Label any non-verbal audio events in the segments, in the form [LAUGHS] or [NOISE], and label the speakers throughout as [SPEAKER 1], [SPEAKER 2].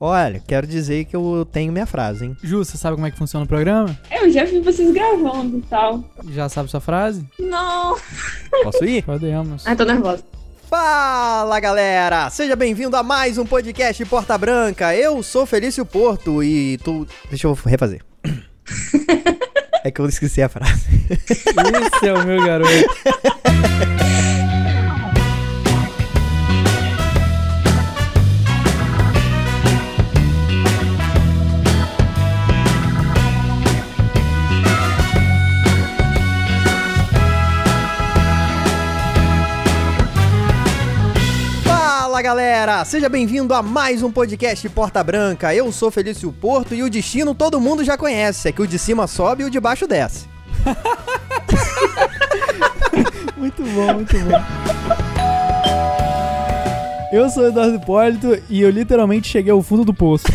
[SPEAKER 1] Olha, quero dizer que eu tenho minha frase, hein?
[SPEAKER 2] Ju, você sabe como é que funciona o programa?
[SPEAKER 3] Eu já vi vocês gravando e tal.
[SPEAKER 2] Já sabe sua frase?
[SPEAKER 3] Não.
[SPEAKER 1] Posso ir?
[SPEAKER 2] Podemos.
[SPEAKER 3] Ai, tô nervosa.
[SPEAKER 1] Fala galera! Seja bem-vindo a mais um podcast Porta Branca. Eu sou Felício Porto e tu. Deixa eu refazer. [LAUGHS] é que eu esqueci a frase.
[SPEAKER 2] Esse é o meu garoto. [LAUGHS]
[SPEAKER 1] galera! Seja bem-vindo a mais um podcast Porta Branca. Eu sou Felício Porto e o destino todo mundo já conhece: é que o de cima sobe e o de baixo desce. [LAUGHS]
[SPEAKER 2] Muito bom, muito bom. Eu sou o Eduardo Hipólito e eu literalmente cheguei ao fundo do poço. [LAUGHS]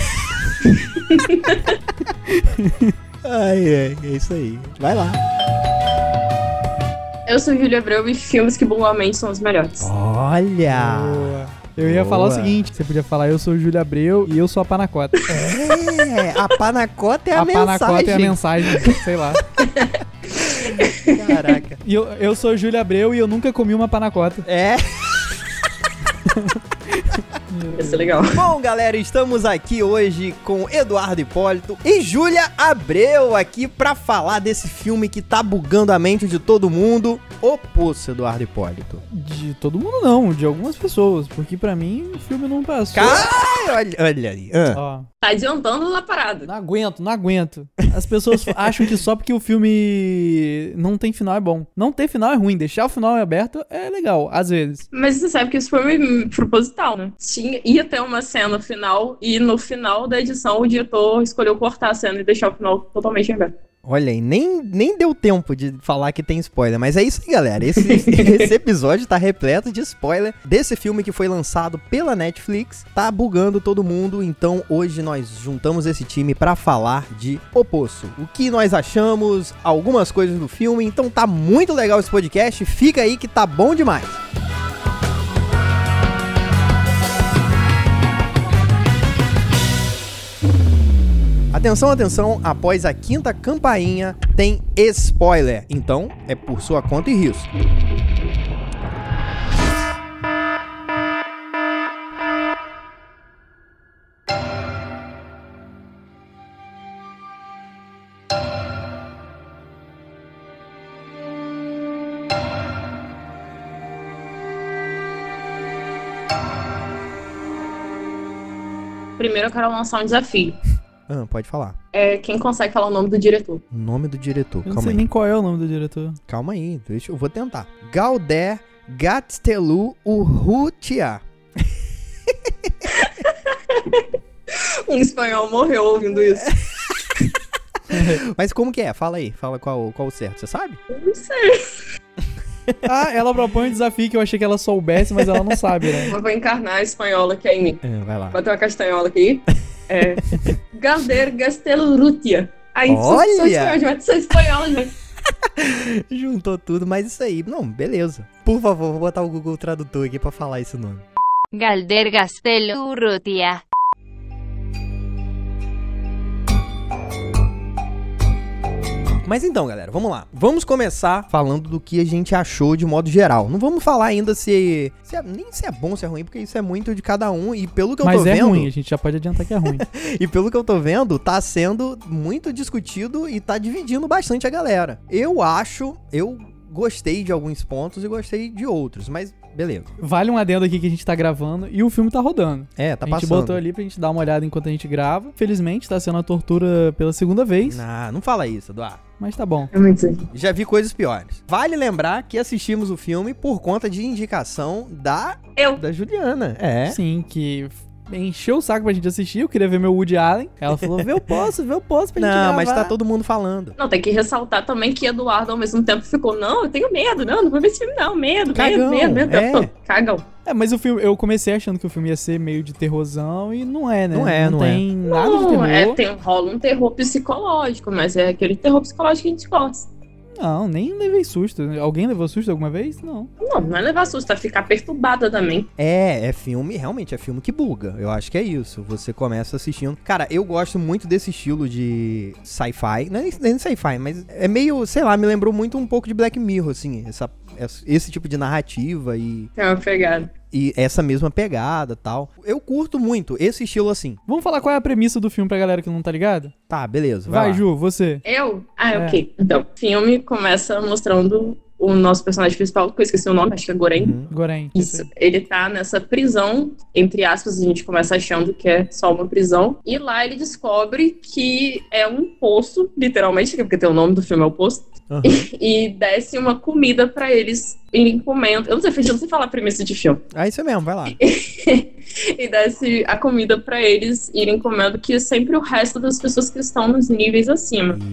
[SPEAKER 1] Ai, é, é isso aí. Vai lá.
[SPEAKER 3] Eu sou Júlia Abreu e filmes que bumbamente são os melhores.
[SPEAKER 1] Olha!
[SPEAKER 2] Boa. Eu ia falar o seguinte: você podia falar, eu sou o Júlio Abreu e eu sou a Panacota. [LAUGHS]
[SPEAKER 1] É, a panacota é a,
[SPEAKER 2] a
[SPEAKER 1] mensagem.
[SPEAKER 2] Panacota é a mensagem, sei lá. [LAUGHS]
[SPEAKER 1] Caraca.
[SPEAKER 2] E eu, eu sou o Júlio Abreu e eu nunca comi uma Panacota.
[SPEAKER 1] É. [LAUGHS]
[SPEAKER 3] Ia ser legal. [LAUGHS]
[SPEAKER 1] Bom, galera, estamos aqui hoje com Eduardo Hipólito e Júlia Abreu aqui pra falar desse filme que tá bugando a mente de todo mundo. O Poço, Eduardo Hipólito.
[SPEAKER 2] De todo mundo não, de algumas pessoas, porque pra mim o filme não passou.
[SPEAKER 1] Cara, olha, olha aí. Ah.
[SPEAKER 2] Ó,
[SPEAKER 3] Tá adiantando na parada.
[SPEAKER 2] não aguento, não aguento. As pessoas [LAUGHS] acham que só porque o filme não tem final é bom. Não ter final é ruim, deixar o final aberto é legal, às vezes.
[SPEAKER 3] Mas você sabe que isso foi proposital, né? Tinha, ia ter uma cena final e no final da edição o diretor escolheu cortar a cena e deixar o final totalmente aberto.
[SPEAKER 1] Olha aí, nem, nem deu tempo de falar que tem spoiler, mas é isso aí, galera. Esse, [LAUGHS] esse episódio tá repleto de spoiler desse filme que foi lançado pela Netflix. Tá bugando todo mundo, então hoje nós juntamos esse time pra falar de O Poço. O que nós achamos, algumas coisas do filme, então tá muito legal esse podcast. Fica aí que tá bom demais. Atenção, atenção, após a quinta campainha tem spoiler, então é por sua conta e risco.
[SPEAKER 3] Primeiro eu quero lançar um desafio.
[SPEAKER 1] Ah, pode falar.
[SPEAKER 3] É quem consegue falar o nome do diretor.
[SPEAKER 1] O nome do diretor,
[SPEAKER 2] Eu não
[SPEAKER 1] calma
[SPEAKER 2] sei
[SPEAKER 1] aí.
[SPEAKER 2] nem qual é o nome do diretor.
[SPEAKER 1] Calma aí, deixa eu vou tentar. Galder Gatstelu Urrutia. [LAUGHS]
[SPEAKER 3] Um espanhol morreu ouvindo isso. [LAUGHS]
[SPEAKER 1] Mas como que é? Fala aí, fala qual, qual o certo, você sabe?
[SPEAKER 3] Eu Não sei. [LAUGHS]
[SPEAKER 2] Ah, ela propõe um desafio que eu achei que ela soubesse, mas ela não sabe, né?
[SPEAKER 3] Eu vou encarnar a espanhola que é em mim.
[SPEAKER 1] É, vai lá.
[SPEAKER 3] Bater uma castanhola aqui. É. Galder Gastelrutia. Aí,
[SPEAKER 1] Olha!
[SPEAKER 3] sou espanhola, gente. [LAUGHS]
[SPEAKER 1] Juntou tudo, mas isso aí. Não, beleza. Por favor, vou botar o Google Tradutor aqui pra falar esse nome.
[SPEAKER 4] Galder Gastelo
[SPEAKER 1] Mas então, galera, vamos lá. Vamos começar falando do que a gente achou de modo geral. Não vamos falar ainda se, se é- nem se é bom, se é ruim, porque isso é muito de cada um. E pelo que eu
[SPEAKER 2] Mas
[SPEAKER 1] tô
[SPEAKER 2] é
[SPEAKER 1] vendo,
[SPEAKER 2] ruim, a gente já pode adiantar que é ruim. [LAUGHS]
[SPEAKER 1] e pelo que eu tô vendo, tá sendo muito discutido e tá dividindo bastante a galera. Eu acho, eu gostei de alguns pontos e gostei de outros, mas beleza.
[SPEAKER 2] Vale um adendo aqui que a gente tá gravando e o filme tá rodando.
[SPEAKER 1] É, tá
[SPEAKER 2] a gente
[SPEAKER 1] passando.
[SPEAKER 2] botou ali pra gente dar uma olhada enquanto a gente grava. Felizmente tá sendo a tortura pela segunda vez,
[SPEAKER 1] Ah, não fala isso, Eduardo.
[SPEAKER 2] Mas tá bom.
[SPEAKER 3] É muito isso.
[SPEAKER 1] Já vi coisas piores. Vale lembrar que assistimos o filme por conta de indicação da
[SPEAKER 3] Eu.
[SPEAKER 1] da Juliana. É.
[SPEAKER 2] Sim, que encheu o saco pra gente assistir. Eu queria ver meu Woody Allen. Ela falou: vê, eu posso, vê, eu posso pra [LAUGHS] gente
[SPEAKER 1] Não,
[SPEAKER 2] gravar.
[SPEAKER 1] mas tá todo mundo falando.
[SPEAKER 3] Não, tem que ressaltar também que Eduardo ao mesmo tempo ficou, não, eu tenho medo, não, não vou ver esse filme não, medo,
[SPEAKER 1] Cagão,
[SPEAKER 3] medo, medo, medo.
[SPEAKER 1] é. [LAUGHS]
[SPEAKER 3] Cagão.
[SPEAKER 2] É, mas o filme, eu comecei achando que o filme ia ser meio de terrorzão e não é, né?
[SPEAKER 1] Não é, não é.
[SPEAKER 2] tem nada de
[SPEAKER 3] Não,
[SPEAKER 2] terror.
[SPEAKER 3] é, tem, rola um terror psicológico, mas é aquele terror psicológico que a gente gosta.
[SPEAKER 2] Não, nem levei susto. Alguém levou susto alguma vez? Não.
[SPEAKER 3] Não, não é levar susto, é ficar perturbada também.
[SPEAKER 1] É, é filme, realmente é filme que buga. Eu acho que é isso. Você começa assistindo. Cara, eu gosto muito desse estilo de sci-fi. Não é nem- sci-fi, mas é meio, sei lá, me lembrou muito um pouco de Black Mirror, assim. Essa, esse tipo de narrativa e,
[SPEAKER 3] É uma pegada.
[SPEAKER 1] E essa mesma pegada tal. Eu curto muito esse estilo assim.
[SPEAKER 2] Vamos falar qual é a premissa do filme pra galera que não tá ligada?
[SPEAKER 1] Tá, beleza.
[SPEAKER 2] Vai,
[SPEAKER 1] Vai.
[SPEAKER 2] Ju, você.
[SPEAKER 3] Eu? Ah,
[SPEAKER 2] É.
[SPEAKER 3] ok. Então, o filme começa mostrando o nosso personagem principal, que eu esqueci o nome, acho que é Goren.
[SPEAKER 1] Uhum.
[SPEAKER 2] Gorém.
[SPEAKER 3] Isso. Ele tá nessa prisão, entre aspas, a gente começa achando que é só uma prisão. E lá ele descobre que é um poço, literalmente, porque tem o nome do filme é o poço.
[SPEAKER 1] Aham. [LAUGHS]
[SPEAKER 3] E desce uma comida pra eles irem comendo. Eu não sei, eu não sei falar a premissa de filme.
[SPEAKER 1] É isso mesmo, vai lá. [LAUGHS]
[SPEAKER 3] e desce a comida pra eles irem comendo, que é sempre o resto das pessoas que estão nos níveis acima.
[SPEAKER 1] Isso,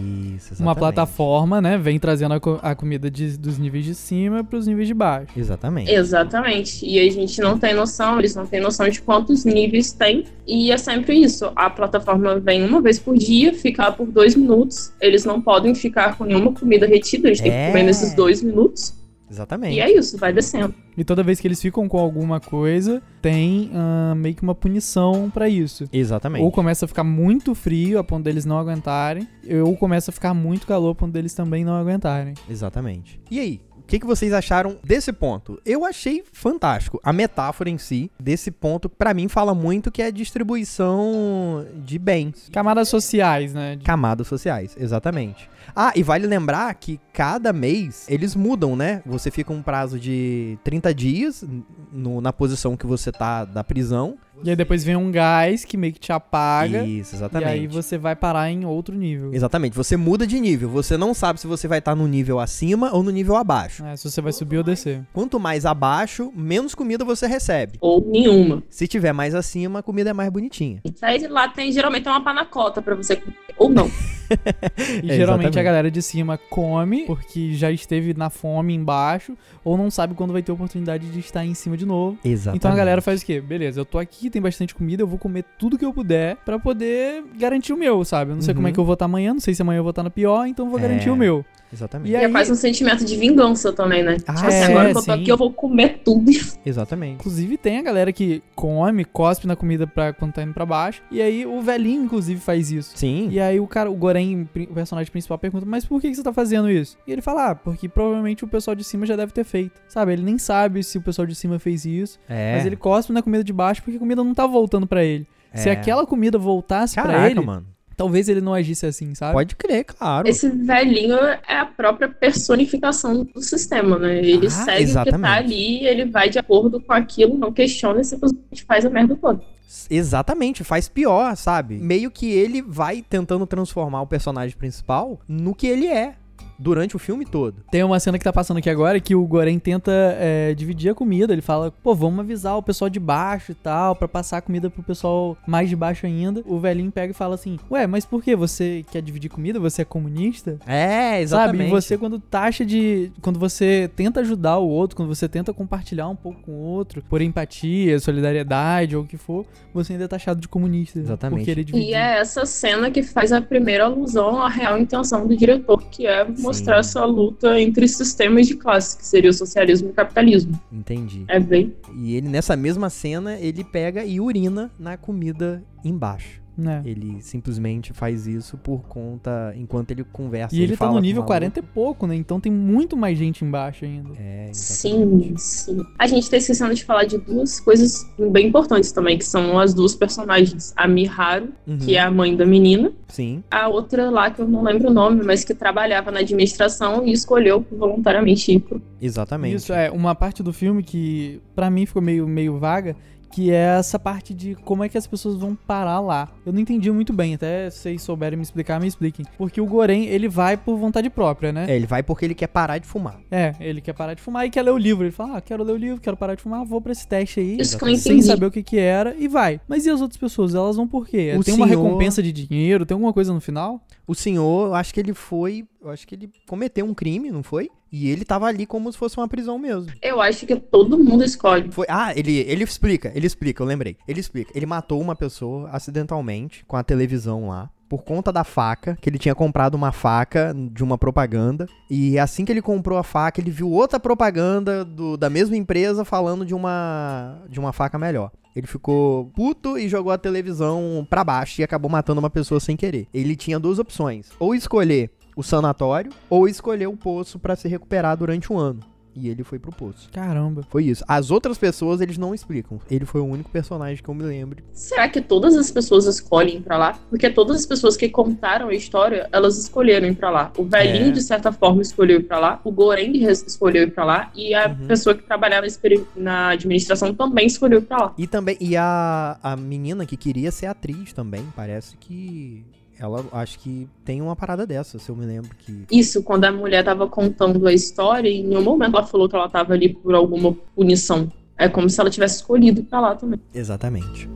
[SPEAKER 2] Uma
[SPEAKER 1] exatamente.
[SPEAKER 2] plataforma, né? Vem trazendo a, co- a comida de- dos níveis de cima pros níveis de baixo.
[SPEAKER 1] Exatamente.
[SPEAKER 3] Exatamente. E a gente não tem noção, eles não têm noção de quantos níveis tem. E é sempre isso. A plataforma vem uma vez por dia, fica lá por dois minutos. Eles não podem ficar com nenhuma comida retida, eles têm
[SPEAKER 1] É.
[SPEAKER 3] que comer nesses dois minutos.
[SPEAKER 1] Exatamente.
[SPEAKER 3] E é isso, vai descendo.
[SPEAKER 2] E toda vez que eles ficam com alguma coisa, tem ah, meio que uma punição pra isso.
[SPEAKER 1] Exatamente.
[SPEAKER 2] Ou começa a ficar muito frio a ponto deles não aguentarem, ou começa a ficar muito calor a ponto deles também não aguentarem.
[SPEAKER 1] Exatamente. E aí? O que, que vocês acharam desse ponto? Eu achei fantástico. A metáfora em si, desse ponto, pra mim, fala muito que é a distribuição de bens.
[SPEAKER 2] Camadas sociais, né?
[SPEAKER 1] Camadas sociais, exatamente. Ah, e vale lembrar que cada mês eles mudam, né? Você fica um prazo de 30 dias no- na posição que você tá da prisão.
[SPEAKER 2] E aí depois vem um gás que meio que te apaga.
[SPEAKER 1] Isso,
[SPEAKER 2] E
[SPEAKER 1] exatamente.
[SPEAKER 2] aí você vai parar em outro nível.
[SPEAKER 1] Exatamente, você muda de nível. Você não sabe se você vai estar no nível acima ou no nível abaixo.
[SPEAKER 2] É, se você vai subir ou descer.
[SPEAKER 1] Quanto mais abaixo, menos comida você recebe.
[SPEAKER 3] Ou nenhuma.
[SPEAKER 1] Se tiver mais acima, a comida é mais bonitinha.
[SPEAKER 3] Aí de lá tem geralmente uma panacota pra você comer. Ou não. [LAUGHS] [LAUGHS]
[SPEAKER 2] E
[SPEAKER 1] É,
[SPEAKER 2] geralmente
[SPEAKER 1] exatamente.
[SPEAKER 2] a galera de cima come, porque já esteve na fome embaixo, ou não sabe quando vai ter oportunidade de estar em cima de novo.
[SPEAKER 1] Exatamente.
[SPEAKER 2] Então a galera faz o quê? Beleza, eu tô aqui, tem bastante comida, eu vou comer tudo que eu puder pra poder garantir o meu, sabe? Eu não sei como é
[SPEAKER 1] Uhum.
[SPEAKER 2] que eu vou estar amanhã, não sei se amanhã eu vou estar na pior, então eu vou
[SPEAKER 1] É.
[SPEAKER 2] garantir o meu.
[SPEAKER 1] Exatamente.
[SPEAKER 2] E
[SPEAKER 3] E
[SPEAKER 2] aí-
[SPEAKER 3] é quase um sentimento de vingança também, né?
[SPEAKER 1] Ah,
[SPEAKER 3] tipo assim,
[SPEAKER 2] é,
[SPEAKER 3] agora que eu tô
[SPEAKER 2] sim.
[SPEAKER 3] aqui, eu vou comer tudo. [LAUGHS]
[SPEAKER 1] Exatamente.
[SPEAKER 2] Inclusive tem a galera que come, cospe na comida pra quando tá indo pra baixo. E aí o velhinho, inclusive, faz isso.
[SPEAKER 1] Sim.
[SPEAKER 2] E aí o cara, o Goren, o personagem principal, pergunta, mas por que que você tá fazendo isso? E ele fala, ah, porque provavelmente o pessoal de cima já deve ter feito. Sabe, ele nem sabe se o pessoal de cima fez isso,
[SPEAKER 1] É.
[SPEAKER 2] mas ele cospe na comida de baixo porque a comida não tá voltando pra ele. Se
[SPEAKER 1] É.
[SPEAKER 2] aquela comida voltasse pra
[SPEAKER 1] Caraca,
[SPEAKER 2] ele,
[SPEAKER 1] mano.
[SPEAKER 2] Talvez ele não agisse assim, sabe?
[SPEAKER 1] Pode crer, claro.
[SPEAKER 3] Esse velhinho é a própria personificação do sistema, né? Ele
[SPEAKER 1] Ah,
[SPEAKER 3] segue o que
[SPEAKER 1] exatamente.
[SPEAKER 3] tá ali, ele vai de acordo com aquilo, não questiona e simplesmente faz a merda toda.
[SPEAKER 1] Exatamente, faz pior, sabe? Meio que ele vai tentando transformar o personagem principal no que ele é durante o filme todo.
[SPEAKER 2] Tem uma cena que tá passando aqui agora que o Goren tenta é, dividir a comida. Ele fala, pô, vamos avisar o pessoal de baixo e tal, pra passar a comida pro pessoal mais de baixo ainda. O velhinho pega e fala assim, ué, mas por que você quer dividir comida? Você é comunista?
[SPEAKER 1] É,
[SPEAKER 2] Sabe?
[SPEAKER 1] exatamente.
[SPEAKER 2] E você, quando taxa de. Quando você tenta ajudar o outro, quando você tenta compartilhar um pouco com o outro, por empatia, solidariedade ou o que for, você ainda é taxado de comunista.
[SPEAKER 1] Exatamente.
[SPEAKER 2] Porque ele dividiu.
[SPEAKER 3] E é essa cena que faz a primeira alusão à real intenção do diretor, que é mostrar essa luta entre sistemas de classe, que seria o socialismo e o capitalismo.
[SPEAKER 1] Entendi.
[SPEAKER 3] É bem.
[SPEAKER 1] E ele, nessa mesma cena, ele pega e urina na comida embaixo.
[SPEAKER 2] Né?
[SPEAKER 1] Ele simplesmente faz isso por conta, enquanto ele conversa.
[SPEAKER 2] E ele, tá
[SPEAKER 1] fala
[SPEAKER 2] no nível
[SPEAKER 1] o
[SPEAKER 2] 40 e pouco, né? Então tem muito mais gente embaixo ainda.
[SPEAKER 1] É.
[SPEAKER 3] Sim, sim. A gente tá esquecendo de falar de duas coisas bem importantes também, que são as duas personagens. A Miharu,
[SPEAKER 1] Uhum.
[SPEAKER 3] que é a mãe da menina,
[SPEAKER 1] Sim.
[SPEAKER 3] a outra lá, que eu não lembro o nome, mas que trabalhava na administração e escolheu voluntariamente ir pro
[SPEAKER 1] Exatamente.
[SPEAKER 2] Isso é uma parte do filme que pra mim ficou meio, meio vaga, que é essa parte de como é que as pessoas vão parar lá. Eu não entendi muito bem, até se vocês souberem me explicar, me expliquem. Porque o Goren, ele vai por vontade própria, né?
[SPEAKER 1] É, ele vai porque ele quer parar de fumar.
[SPEAKER 2] É, ele quer parar de fumar e quer ler o livro. Ele fala, ah, quero ler o livro, quero parar de fumar, vou pra esse teste aí.
[SPEAKER 3] Isso
[SPEAKER 2] Sem
[SPEAKER 3] entendi.
[SPEAKER 2] saber o que que era e vai. Mas e as outras pessoas? Elas vão por quê?
[SPEAKER 1] O
[SPEAKER 2] tem uma
[SPEAKER 1] senhor-
[SPEAKER 2] recompensa de dinheiro? Tem alguma coisa no final?
[SPEAKER 1] O senhor, eu acho que ele foi. Eu acho que ele cometeu um crime, não foi? E ele tava ali como se fosse uma prisão mesmo.
[SPEAKER 3] Eu acho que todo mundo escolhe.
[SPEAKER 1] Foi, ah, ele, ele explica, ele explica, eu lembrei. Ele explica. Ele matou uma pessoa acidentalmente com a televisão lá. por conta da faca, que ele tinha comprado uma faca de uma propaganda. E assim que ele comprou a faca, ele viu outra propaganda do- da mesma empresa falando de uma, de uma faca melhor. Ele ficou puto e jogou a televisão pra baixo e acabou matando uma pessoa sem querer. Ele tinha duas opções: ou escolher o sanatório ou escolher o poço pra se recuperar durante um ano. E ele foi pro poço.
[SPEAKER 2] Caramba.
[SPEAKER 1] Foi isso. As outras pessoas eles não explicam. Ele foi o único personagem que eu me lembro.
[SPEAKER 3] Será que todas as pessoas escolhem ir pra lá? Porque todas as pessoas que contaram a história, elas escolheram ir pra lá. O velhinho,
[SPEAKER 1] É.
[SPEAKER 3] de certa forma, escolheu ir pra lá. O Goreng escolheu ir pra lá. E a
[SPEAKER 1] Uhum.
[SPEAKER 3] pessoa que trabalhava na administração também escolheu ir pra lá.
[SPEAKER 1] E também, e a, a menina que queria ser atriz também, parece que ela, acho que tem uma parada dessa, se eu me lembro que...
[SPEAKER 3] Isso, quando a mulher tava contando a história, em nenhum momento ela falou que ela tava ali por alguma punição. É como se ela tivesse escolhido pra lá também.
[SPEAKER 1] Exatamente.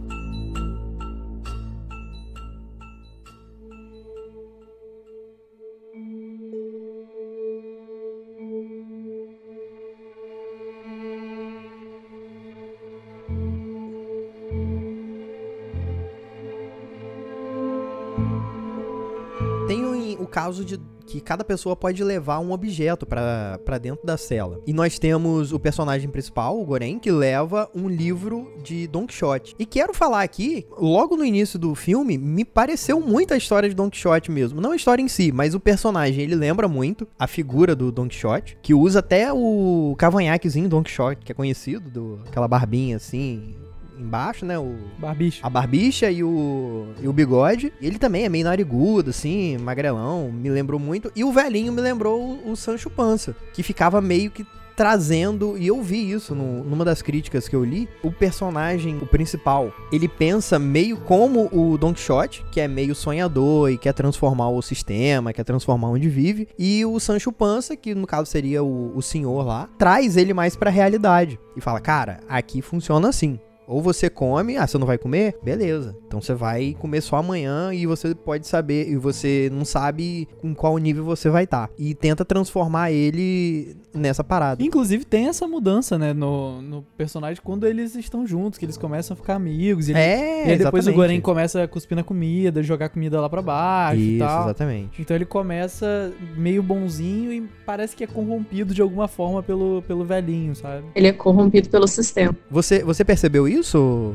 [SPEAKER 1] Caso de que cada pessoa pode levar um objeto pra dentro da cela. E nós temos o personagem principal, o Goren, que leva um livro de Don Quixote. E quero falar aqui, logo no início do filme, me pareceu muito a história de Don Quixote mesmo. Não a história em si, mas o personagem, ele lembra muito a figura do Don Quixote, que usa até o cavanhaquezinho Don Quixote, que é conhecido, do, aquela barbinha assim, embaixo, né? O,
[SPEAKER 2] Barbicho.
[SPEAKER 1] a barbicha e o, e o bigode. Ele também é meio narigudo, assim, magrelão, me lembrou muito. E o velhinho me lembrou o, o Sancho Panza, que ficava meio que trazendo, e eu vi isso no- numa das críticas que eu li, o personagem, o principal, ele pensa meio como o Don Quixote, que é meio sonhador e quer transformar o sistema, quer transformar onde vive, e o Sancho Panza, que no caso seria o, o senhor lá, traz ele mais pra realidade e fala, cara, aqui funciona assim. Ou você come, ah, você não vai comer? Beleza. Então você vai comer só amanhã e você pode saber, e você não sabe em qual nível você vai estar. E tenta transformar ele nessa parada.
[SPEAKER 2] Inclusive tem essa mudança, né, no, no personagem quando eles estão juntos, que eles começam a ficar amigos. E, ele-
[SPEAKER 1] É,
[SPEAKER 2] e aí depois o
[SPEAKER 1] exatamente.
[SPEAKER 2] Goren começa a cuspir na comida, jogar comida lá pra baixo e
[SPEAKER 1] Isso,
[SPEAKER 2] tal.
[SPEAKER 1] exatamente.
[SPEAKER 2] Então ele começa meio bonzinho e parece que é corrompido de alguma forma pelo, pelo velhinho, sabe?
[SPEAKER 3] Ele é corrompido pelo sistema.
[SPEAKER 1] Você, você percebeu isso?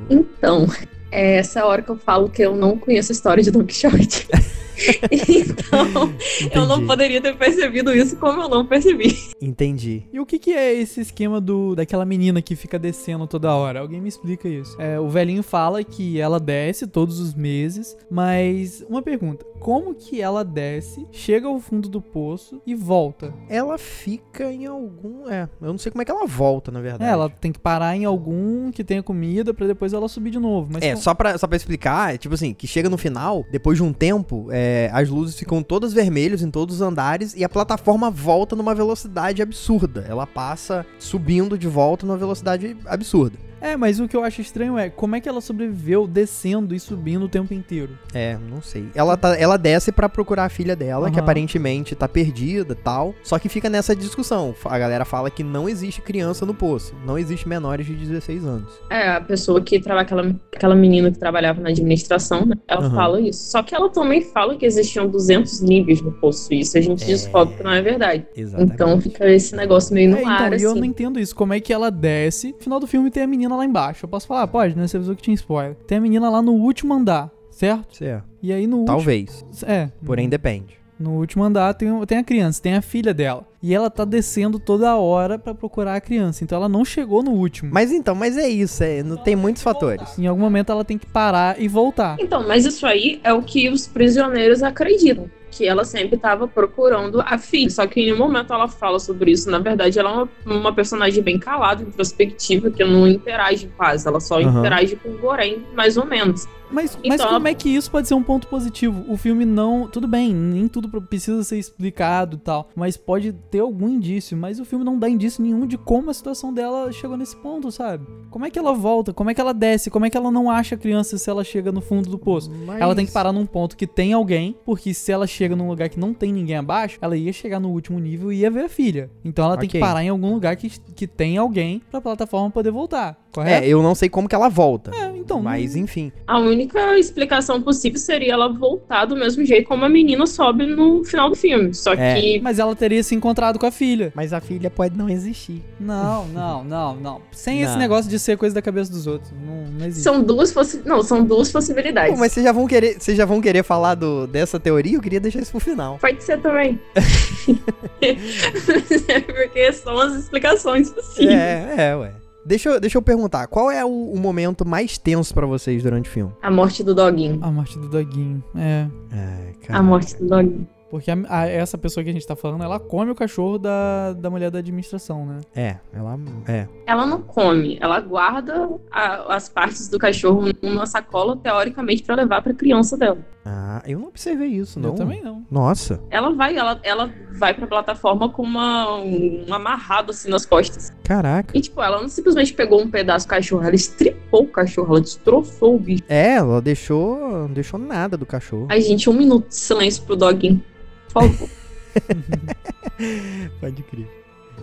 [SPEAKER 3] Então, é essa hora que eu falo que eu não conheço a história de Don Quixote. [LAUGHS] [LAUGHS] então, eu não
[SPEAKER 1] Entendi.
[SPEAKER 3] poderia ter percebido isso como eu não percebi.
[SPEAKER 1] Entendi.
[SPEAKER 2] E o que, que é esse esquema do daquela menina que fica descendo toda hora? Alguém me explica isso. É, o velhinho fala que ela desce todos os meses, mas uma pergunta: como que ela desce, chega ao fundo do poço e volta?
[SPEAKER 1] Ela fica em algum. É, eu não sei como é que ela volta, na verdade.
[SPEAKER 2] É, ela tem que parar em algum que tenha comida pra depois ela subir de novo. Mas
[SPEAKER 1] É,
[SPEAKER 2] com-
[SPEAKER 1] só pra, só pra explicar, é tipo assim, que chega no final, depois de um tempo, é, as luzes ficam todas vermelhas em todos os andares e a plataforma volta numa velocidade absurda. Ela passa subindo de volta numa velocidade absurda.
[SPEAKER 2] É, mas o que eu acho estranho é como é que ela sobreviveu descendo e subindo o tempo inteiro.
[SPEAKER 1] É, não sei. Ela, tá, ela desce pra procurar a filha dela, que
[SPEAKER 2] Aham.
[SPEAKER 1] aparentemente tá perdida tal. Só que fica nessa discussão. A galera fala que não existe criança no poço. Não existe menores de 16 anos.
[SPEAKER 3] É, a pessoa que trabalha, aquela, aquela menina que trabalhava na administração, né? Ela
[SPEAKER 1] Aham.
[SPEAKER 3] fala isso. Só que ela também fala que existiam 200 níveis no poço. Isso a gente
[SPEAKER 1] É.
[SPEAKER 3] descobre que não é verdade.
[SPEAKER 1] Exatamente.
[SPEAKER 3] Então fica esse negócio meio no
[SPEAKER 2] É, então,
[SPEAKER 3] ar,
[SPEAKER 2] e
[SPEAKER 3] assim.
[SPEAKER 2] eu não entendo isso. Como é que ela desce? No final do filme tem a menina lá embaixo. Eu posso falar? Pode, né? Você avisou que tinha spoiler. Tem a menina lá no último andar, certo?
[SPEAKER 1] Certo.
[SPEAKER 2] E aí no último.
[SPEAKER 1] Talvez.
[SPEAKER 2] É.
[SPEAKER 1] Porém, depende.
[SPEAKER 2] No último andar tem, tem a criança, tem a filha dela. E ela tá descendo toda hora pra procurar a criança. Então ela não chegou no último.
[SPEAKER 1] Mas então, mas é isso. É, não tem muitos fatores.
[SPEAKER 2] Em algum momento ela tem que parar e voltar.
[SPEAKER 3] Então, mas isso aí é o que os prisioneiros acreditam. Que ela sempre estava procurando a filha. Só que em nenhum momento ela fala sobre isso. Na verdade, ela é uma, uma personagem bem calada, introspectiva, que não interage quase. Ela só
[SPEAKER 1] Aham.
[SPEAKER 3] interage com o Goreng, mais ou menos.
[SPEAKER 2] Mas, mas como é que isso pode ser um ponto positivo? O filme não. Tudo bem, nem tudo precisa ser explicado e tal. Mas pode ter algum indício. Mas o filme não dá indício nenhum de como a situação dela chegou nesse ponto, sabe? Como é que ela volta? Como é que ela desce? Como é que ela não acha a criança se ela chega no fundo do poço?
[SPEAKER 1] Mas-
[SPEAKER 2] Ela tem que parar num ponto que tem alguém, porque se ela chega num lugar que não tem ninguém abaixo, ela ia chegar no último nível e ia ver a filha. Então ela tem que parar em algum lugar que, que tem alguém pra plataforma poder voltar, correto?
[SPEAKER 1] É, eu não sei como que ela volta.
[SPEAKER 2] É, então.
[SPEAKER 1] mas enfim.
[SPEAKER 3] A única única explicação possível seria ela voltar do mesmo jeito como a menina sobe no final do filme. Só
[SPEAKER 1] É.
[SPEAKER 3] que
[SPEAKER 2] Mas ela teria se encontrado com a filha.
[SPEAKER 1] Mas a filha pode não existir.
[SPEAKER 2] Não, não, não, não. Sem esse
[SPEAKER 1] Não.
[SPEAKER 2] negócio de ser coisa da cabeça dos outros. Não, não existe.
[SPEAKER 3] são duas possi não, são duas possibilidades.
[SPEAKER 1] Pô, mas vocês já vão querer, vocês já vão querer falar do, dessa teoria? Eu queria deixar isso pro final.
[SPEAKER 3] Pode ser também. [LAUGHS] [LAUGHS] Porque são as explicações possíveis.
[SPEAKER 1] É, é, ué. Deixa eu, deixa eu perguntar, qual é o, o momento mais tenso pra vocês durante o filme?
[SPEAKER 3] A morte do doguinho.
[SPEAKER 2] A morte do doguinho. É.
[SPEAKER 1] É,
[SPEAKER 3] A morte do doguinho.
[SPEAKER 2] Porque a- a- essa pessoa que a gente tá falando, ela come o cachorro da, da mulher da administração, né?
[SPEAKER 1] É, ela. É.
[SPEAKER 3] Ela não come, ela guarda a- as partes do cachorro numa sacola, teoricamente, pra levar pra criança dela.
[SPEAKER 1] Ah, eu não observei isso, não.
[SPEAKER 2] Eu também não.
[SPEAKER 1] Nossa,
[SPEAKER 3] Ela vai, ela, ela vai pra plataforma com uma, um amarrado assim nas costas.
[SPEAKER 1] caraca.
[SPEAKER 3] E, tipo, ela não simplesmente pegou um pedaço do cachorro, ela estripou o cachorro, ela destroçou o bicho.
[SPEAKER 1] É, ela deixou. Não deixou nada do cachorro.
[SPEAKER 3] Ai, gente, um minuto de silêncio pro doguinho. Favor. [LAUGHS]
[SPEAKER 1] Pode crer.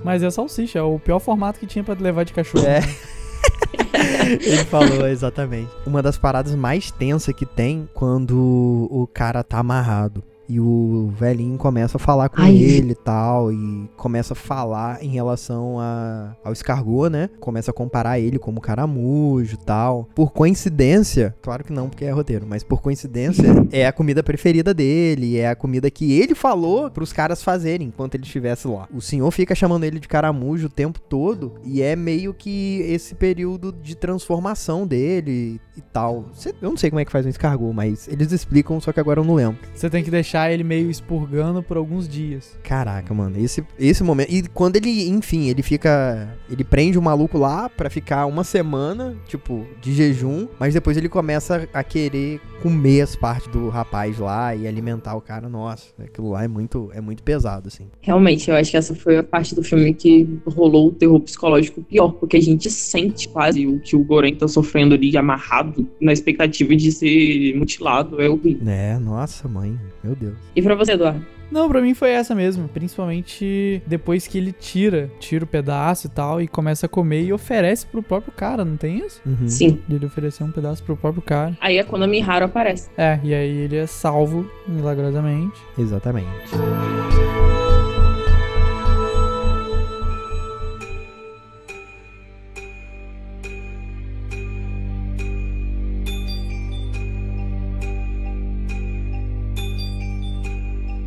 [SPEAKER 2] Mas é salsicha, é o pior formato que tinha pra levar de cachorro.
[SPEAKER 1] É.
[SPEAKER 2] né? [LAUGHS]
[SPEAKER 1] Ele falou, exatamente. Uma das paradas mais tensas que tem quando o cara tá amarrado. E o velhinho começa a falar com
[SPEAKER 3] Ai.
[SPEAKER 1] ele e tal. E começa a falar em relação a, ao escargot, né? Começa a comparar ele como caramujo e tal. Por coincidência, claro que não, porque é roteiro, mas por coincidência, [LAUGHS] é a comida preferida dele. É a comida que ele falou pros caras fazerem enquanto ele estivesse lá. O senhor fica chamando ele de caramujo o tempo todo. E é meio que esse período de transformação dele e tal. Cê- Eu não sei como é que faz um escargot, mas eles explicam, só que agora eu não lembro.
[SPEAKER 2] Você tem que deixar ele meio expurgando por alguns dias.
[SPEAKER 1] Caraca, mano, esse, esse momento. E quando ele, enfim, ele fica. Ele prende o maluco lá pra ficar uma semana, tipo, de jejum, mas depois ele começa a querer comer as partes do rapaz lá e alimentar o cara. Nossa, aquilo lá é muito, é muito pesado, assim.
[SPEAKER 3] Realmente, eu acho que essa foi a parte do filme que rolou o terror psicológico pior, porque a gente sente quase o que o Goren tá sofrendo ali, amarrado, na expectativa de ser mutilado. É horrível.
[SPEAKER 1] É, nossa, mãe, meu Deus.
[SPEAKER 3] E pra você, Eduardo?
[SPEAKER 2] Não, pra mim foi essa mesmo. Principalmente depois que ele tira, tira o pedaço e tal, e começa a comer e oferece pro próprio cara, não tem isso?
[SPEAKER 1] Uhum.
[SPEAKER 3] Sim.
[SPEAKER 2] De ele oferecer um pedaço pro próprio cara.
[SPEAKER 3] Aí é quando a Miharu aparece.
[SPEAKER 2] É, e aí ele é salvo milagrosamente.
[SPEAKER 1] Exatamente.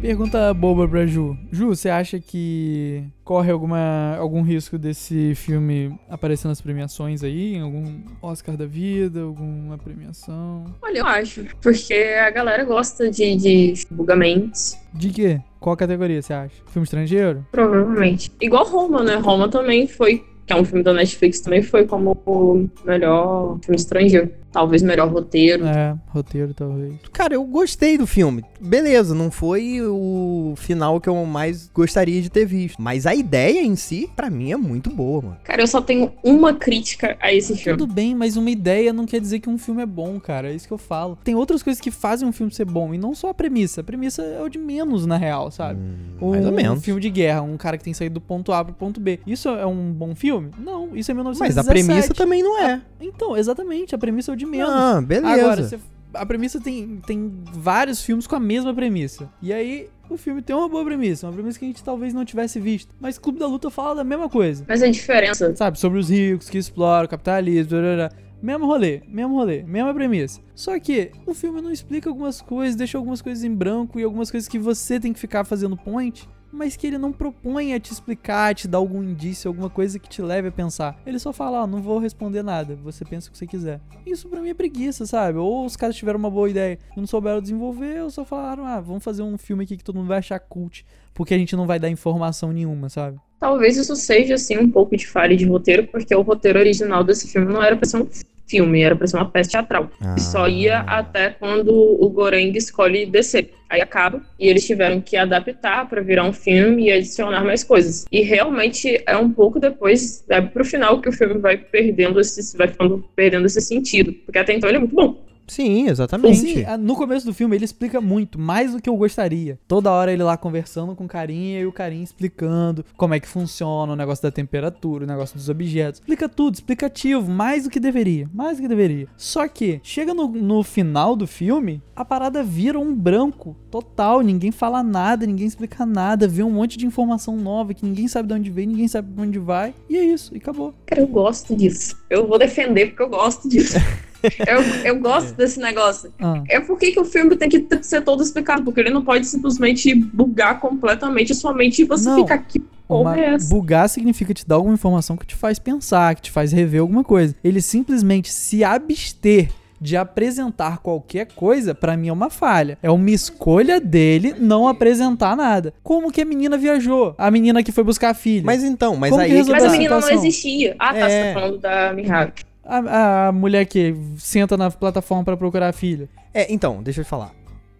[SPEAKER 2] Pergunta boba pra Ju. Ju, você acha que corre alguma, algum risco desse filme aparecer nas premiações aí? Em algum Oscar da vida, alguma premiação?
[SPEAKER 3] Olha, eu acho. Porque a galera gosta de, de julgamentos.
[SPEAKER 2] De quê? Qual categoria você acha? Filme estrangeiro?
[SPEAKER 3] Provavelmente. Igual Roma, né? Roma também foi, que é um filme da Netflix, também foi como o melhor filme estrangeiro. Talvez melhor roteiro.
[SPEAKER 2] É, roteiro talvez.
[SPEAKER 1] Cara, eu gostei do filme. Beleza, não foi o final que eu mais gostaria de ter visto. Mas a ideia em si, pra mim, é muito boa, mano.
[SPEAKER 3] Cara, eu só tenho uma crítica a esse filme.
[SPEAKER 2] Tudo bem, mas uma ideia não quer dizer que um filme é bom, cara. É isso que eu falo. Tem outras coisas que fazem um filme ser bom, e não só a premissa. A premissa é o de menos, na real, sabe?
[SPEAKER 1] Hum, mais ou
[SPEAKER 2] um
[SPEAKER 1] menos.
[SPEAKER 2] filme de guerra, um cara que tem saído do ponto A pro ponto B. Isso é um bom filme? Não, isso é 1917.
[SPEAKER 1] Mas a premissa também não é.
[SPEAKER 2] Então, exatamente, a premissa é o de menos.
[SPEAKER 1] Ah, beleza.
[SPEAKER 2] Agora, você- a premissa tem, tem vários filmes com a mesma premissa. E aí, o filme tem uma boa premissa, uma premissa que a gente talvez não tivesse visto. Mas Clube da Luta fala da mesma coisa.
[SPEAKER 3] Mas a diferença
[SPEAKER 2] Sabe, sobre os ricos que exploram o capitalismo, blá, blá, blá. mesmo rolê, mesmo rolê, mesma premissa. Só que o filme não explica algumas coisas, deixa algumas coisas em branco e algumas coisas que você tem que ficar fazendo point, mas que ele não propõe a te explicar, a te dar algum indício, alguma coisa que te leve a pensar. Ele só fala, ó, não vou responder nada, você pensa o que você quiser. Isso pra mim é preguiça, sabe? Ou os caras tiveram uma boa ideia e não souberam desenvolver, ou só falaram, ah, vamos fazer um filme aqui que todo mundo vai achar cult, porque a gente não vai dar informação nenhuma, sabe?
[SPEAKER 3] Talvez isso seja, assim, um pouco de falha de roteiro, porque o roteiro original desse filme não era pra ser um filme, era pra ser uma peça teatral.
[SPEAKER 1] Ah.
[SPEAKER 3] E só ia até quando o Goreng escolhe descer. Aí acaba, e eles tiveram que adaptar pra virar um filme e adicionar mais coisas. E realmente é um pouco depois, é pro final que o filme vai perdendo esse, vai ficando, perdendo esse sentido. Porque até então ele é muito bom.
[SPEAKER 1] Sim, exatamente.
[SPEAKER 2] Sim, no começo do filme ele explica muito, mais do que eu gostaria. Toda hora ele lá conversando com o carinha e o carinha explicando como é que funciona o negócio da temperatura, o negócio dos objetos. Explica tudo, explicativo, mais do que deveria, mais do que deveria. Só que, chega no, no final do filme, a parada vira um branco total, ninguém fala nada, ninguém explica nada, vê um monte de informação nova que ninguém sabe de onde veio, ninguém sabe pra onde vai, e é isso, e acabou.
[SPEAKER 3] Cara, eu gosto disso. Eu vou defender porque eu gosto disso. [LAUGHS] eu, eu gosto desse negócio.
[SPEAKER 2] Ah.
[SPEAKER 3] É por que que o filme tem que ser todo explicado, porque ele não pode simplesmente bugar completamente sua mente e você
[SPEAKER 2] Não.
[SPEAKER 3] fica aqui.
[SPEAKER 2] Uma-
[SPEAKER 3] é essa?
[SPEAKER 2] bugar significa te dar alguma informação que te faz pensar, que te faz rever alguma coisa. Ele simplesmente se abster de apresentar qualquer coisa, pra mim é uma falha. É uma escolha dele não apresentar nada. Como que a menina viajou? A menina que foi buscar a filha.
[SPEAKER 1] Mas então, mas
[SPEAKER 2] Como
[SPEAKER 1] aí. é
[SPEAKER 3] Mas a
[SPEAKER 1] tá.
[SPEAKER 3] menina não existia. Ah, tá, você
[SPEAKER 1] É.
[SPEAKER 3] tá falando da Miharu.
[SPEAKER 2] A, a mulher que senta na plataforma pra procurar a filha.
[SPEAKER 1] É, então, deixa eu te falar.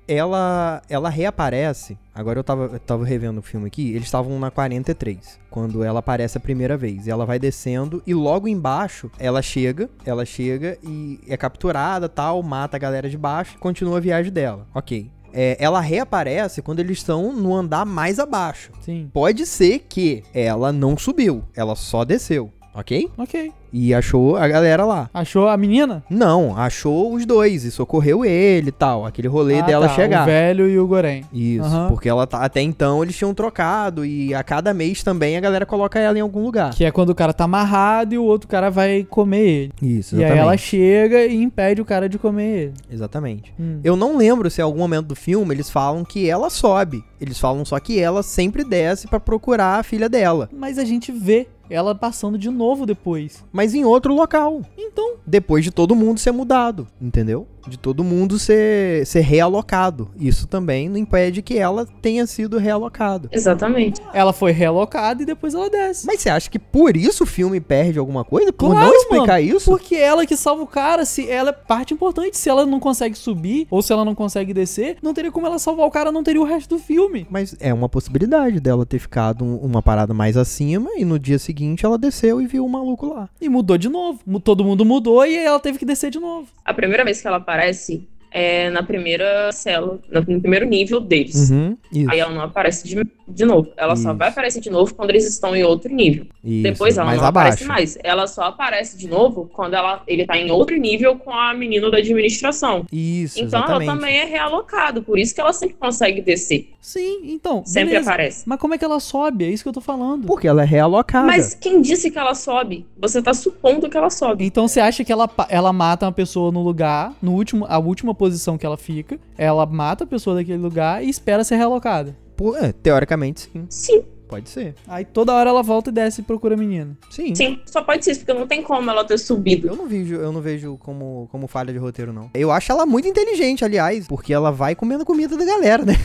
[SPEAKER 1] Ela, ela reaparece. Agora eu tava, eu tava revendo o filme aqui. Eles estavam na 43, quando ela aparece a primeira vez. E ela vai descendo e logo embaixo ela chega, ela chega e é capturada, tal, mata a galera de baixo, continua a viagem dela. OK. É, ela reaparece quando eles estão no andar mais abaixo.
[SPEAKER 2] Sim.
[SPEAKER 1] Pode ser que ela não subiu, ela só desceu, ok?
[SPEAKER 2] Ok.
[SPEAKER 1] E achou a galera lá.
[SPEAKER 2] Achou a menina?
[SPEAKER 1] Não, achou os dois e socorreu ele e tal. Aquele rolê
[SPEAKER 2] Ah,
[SPEAKER 1] dela
[SPEAKER 2] tá,
[SPEAKER 1] chegar.
[SPEAKER 2] O velho e o Gorém.
[SPEAKER 1] Isso,
[SPEAKER 2] Aham.
[SPEAKER 1] porque ela tá, até então eles tinham trocado e a cada mês também a galera coloca ela em algum lugar.
[SPEAKER 2] Que é quando o cara tá amarrado e o outro cara vai comer ele.
[SPEAKER 1] Isso,
[SPEAKER 2] E aí
[SPEAKER 1] exatamente.
[SPEAKER 2] ela chega e impede o cara de comer ele.
[SPEAKER 1] Exatamente.
[SPEAKER 2] Hum.
[SPEAKER 1] Eu não lembro se em algum momento do filme eles falam que ela sobe. Eles falam só que ela sempre desce pra procurar a filha dela,
[SPEAKER 2] Mas a gente vê ela passando de novo depois.
[SPEAKER 1] Mas em outro local.
[SPEAKER 2] Então,
[SPEAKER 1] Depois de todo mundo ser mudado, entendeu? De todo mundo ser, ser realocado. Isso também não impede que ela tenha sido realocado.
[SPEAKER 3] Exatamente.
[SPEAKER 2] ela foi realocada e depois ela desce.
[SPEAKER 1] Mas você acha que por isso o filme perde alguma coisa? Por
[SPEAKER 2] Claro,
[SPEAKER 1] não explicar
[SPEAKER 2] mano,
[SPEAKER 1] isso?
[SPEAKER 2] Porque ela que salva o cara, se ela é parte importante. Se ela não consegue subir ou se ela não consegue descer, não teria como ela salvar o cara, não teria o resto do filme.
[SPEAKER 1] Mas é uma possibilidade dela ter ficado um- uma parada mais acima e no dia seguinte ela desceu e viu o maluco lá.
[SPEAKER 2] E mudou de novo. Todo mundo mudou e ela teve que descer de novo.
[SPEAKER 3] A primeira vez que ela aparece é na primeira cela, no no primeiro nível deles.
[SPEAKER 1] Uhum. Isso.
[SPEAKER 3] Aí ela não aparece de, de novo. Ela só
[SPEAKER 1] Isso.
[SPEAKER 3] vai aparecer de novo quando eles estão em outro nível.
[SPEAKER 1] isso.
[SPEAKER 3] Depois ela
[SPEAKER 1] mais
[SPEAKER 3] não aparece
[SPEAKER 1] abaixo.
[SPEAKER 3] mais. Ela só aparece de novo quando ela, ele tá em outro nível com a menina da administração.
[SPEAKER 1] Isso,
[SPEAKER 3] então
[SPEAKER 1] exatamente.
[SPEAKER 3] ela também é realocado, por isso que ela sempre consegue descer.
[SPEAKER 2] Sim, então.
[SPEAKER 3] Sempre
[SPEAKER 2] beleza.
[SPEAKER 3] aparece.
[SPEAKER 2] Mas como é que ela sobe? É isso que eu tô falando.
[SPEAKER 1] Porque ela é realocada.
[SPEAKER 3] Mas quem disse que ela sobe? Você tá supondo que ela sobe.
[SPEAKER 2] Então você acha que ela, ela mata uma pessoa no lugar, no último, a última posição que ela fica, ela mata a pessoa daquele lugar e espera ser realocada.
[SPEAKER 1] Pô, é, teoricamente sim.
[SPEAKER 3] Sim,
[SPEAKER 1] Pode ser.
[SPEAKER 2] Aí toda hora ela volta e desce e procura a menina.
[SPEAKER 1] Sim.
[SPEAKER 3] sim. Só pode ser isso, porque não tem como ela ter subido.
[SPEAKER 1] Eu não vejo, eu não vejo como, como falha de roteiro, não. Eu acho ela muito inteligente, aliás, porque ela vai comendo comida da galera, né?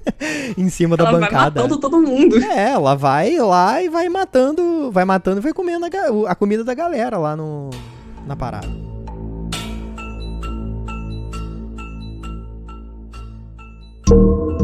[SPEAKER 1] [LAUGHS] em cima da
[SPEAKER 3] Ela vai
[SPEAKER 1] bancada.
[SPEAKER 3] matando todo mundo.
[SPEAKER 1] É, ela vai lá e vai matando, vai matando e vai comendo a, a comida da galera lá no, na parada. thank you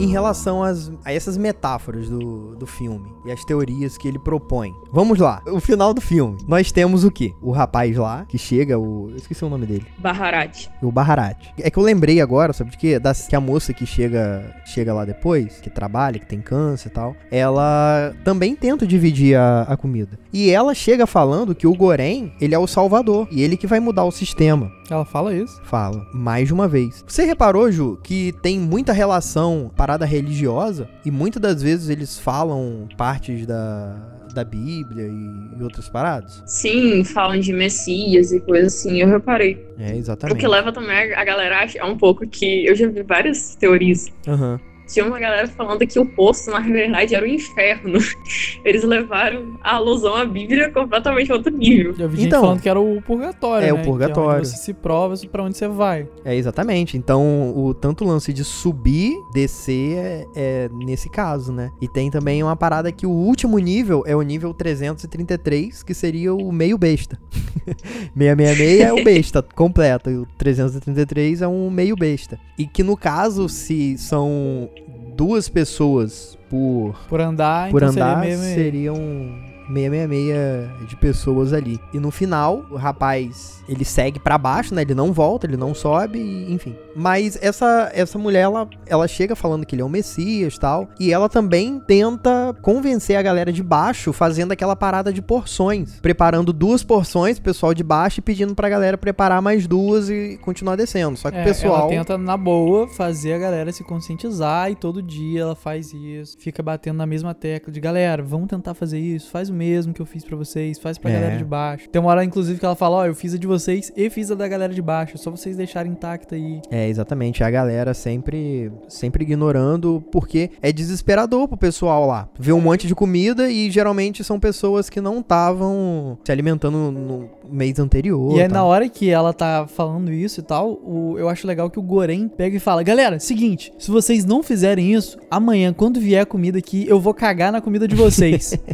[SPEAKER 1] Em relação às, a essas metáforas do, do filme e as teorias que ele propõe. Vamos lá. O final do filme. Nós temos o quê? O rapaz lá, que chega, o. Eu esqueci o nome dele.
[SPEAKER 3] Baharat.
[SPEAKER 1] O Baharat. É que eu lembrei agora, sabe de quê? Da, que a moça que chega, chega lá depois, que trabalha, que tem câncer e tal, ela também tenta dividir a, a comida. E ela chega falando que o Gorém, ele é o salvador. E ele que vai mudar o sistema.
[SPEAKER 2] Ela fala isso.
[SPEAKER 1] Fala, mais de uma vez. Você reparou, Ju, que tem muita relação parada religiosa? E muitas das vezes eles falam partes da, da Bíblia e, e outras paradas?
[SPEAKER 3] Sim, falam de Messias e coisas assim, eu reparei.
[SPEAKER 1] É,
[SPEAKER 3] O
[SPEAKER 1] exatamente.
[SPEAKER 3] que leva também a galera a achar um pouco que eu já vi várias teorias.
[SPEAKER 1] Aham.
[SPEAKER 3] Tinha uma galera falando que o poço, na verdade, era o inferno. [LAUGHS] Eles levaram a alusão à Bíblia completamente a outro nível.
[SPEAKER 2] Eu vi gente
[SPEAKER 1] Então,
[SPEAKER 2] falando que era o purgatório,
[SPEAKER 1] é o
[SPEAKER 2] né?
[SPEAKER 1] purgatório.
[SPEAKER 2] Que é onde você se prova pra onde você vai.
[SPEAKER 1] É, exatamente. Então, o tanto lance de subir, descer é, é nesse caso, né? E tem também uma parada que o último nível é o nível 333, que seria o meio besta. [LAUGHS] 666 é o [LAUGHS] besta completo, e o 333 é um meio besta. E que no caso, se são duas pessoas por,
[SPEAKER 2] Por andar,
[SPEAKER 1] por
[SPEAKER 2] então
[SPEAKER 1] andar,
[SPEAKER 2] seria meio.
[SPEAKER 1] seriam 666 de pessoas ali. E no final, o rapaz, ele segue pra baixo, né? Ele não volta, ele não sobe, enfim. Mas essa, essa mulher, ela, ela chega falando que ele é o Messias tal. E ela também tenta convencer a galera de baixo, fazendo aquela parada de porções. Preparando duas porções, pessoal de baixo, e pedindo pra galera preparar mais duas e continuar descendo. Só que
[SPEAKER 2] É,
[SPEAKER 1] o pessoal.
[SPEAKER 2] Ela tenta, na boa, fazer a galera se conscientizar e todo dia ela faz isso. Fica batendo na mesma tecla de galera, vamos tentar fazer isso, faz o mesmo que eu fiz pra vocês, faz pra
[SPEAKER 1] É.
[SPEAKER 2] galera de baixo. Tem uma hora, inclusive, que ela fala: Ó, eu fiz a de vocês e fiz a da galera de baixo, só vocês deixarem intacta aí.
[SPEAKER 1] É, exatamente. A galera sempre, sempre ignorando, porque é desesperador pro pessoal lá. Ver um monte de comida e geralmente são pessoas que não estavam se alimentando no mês anterior.
[SPEAKER 2] E
[SPEAKER 1] tal.
[SPEAKER 2] na hora que ela tá falando isso e tal, o- eu acho legal que o Goren pega e fala: Galera, seguinte, se vocês não fizerem isso, amanhã, quando vier a comida aqui, eu vou cagar na comida de vocês. [LAUGHS]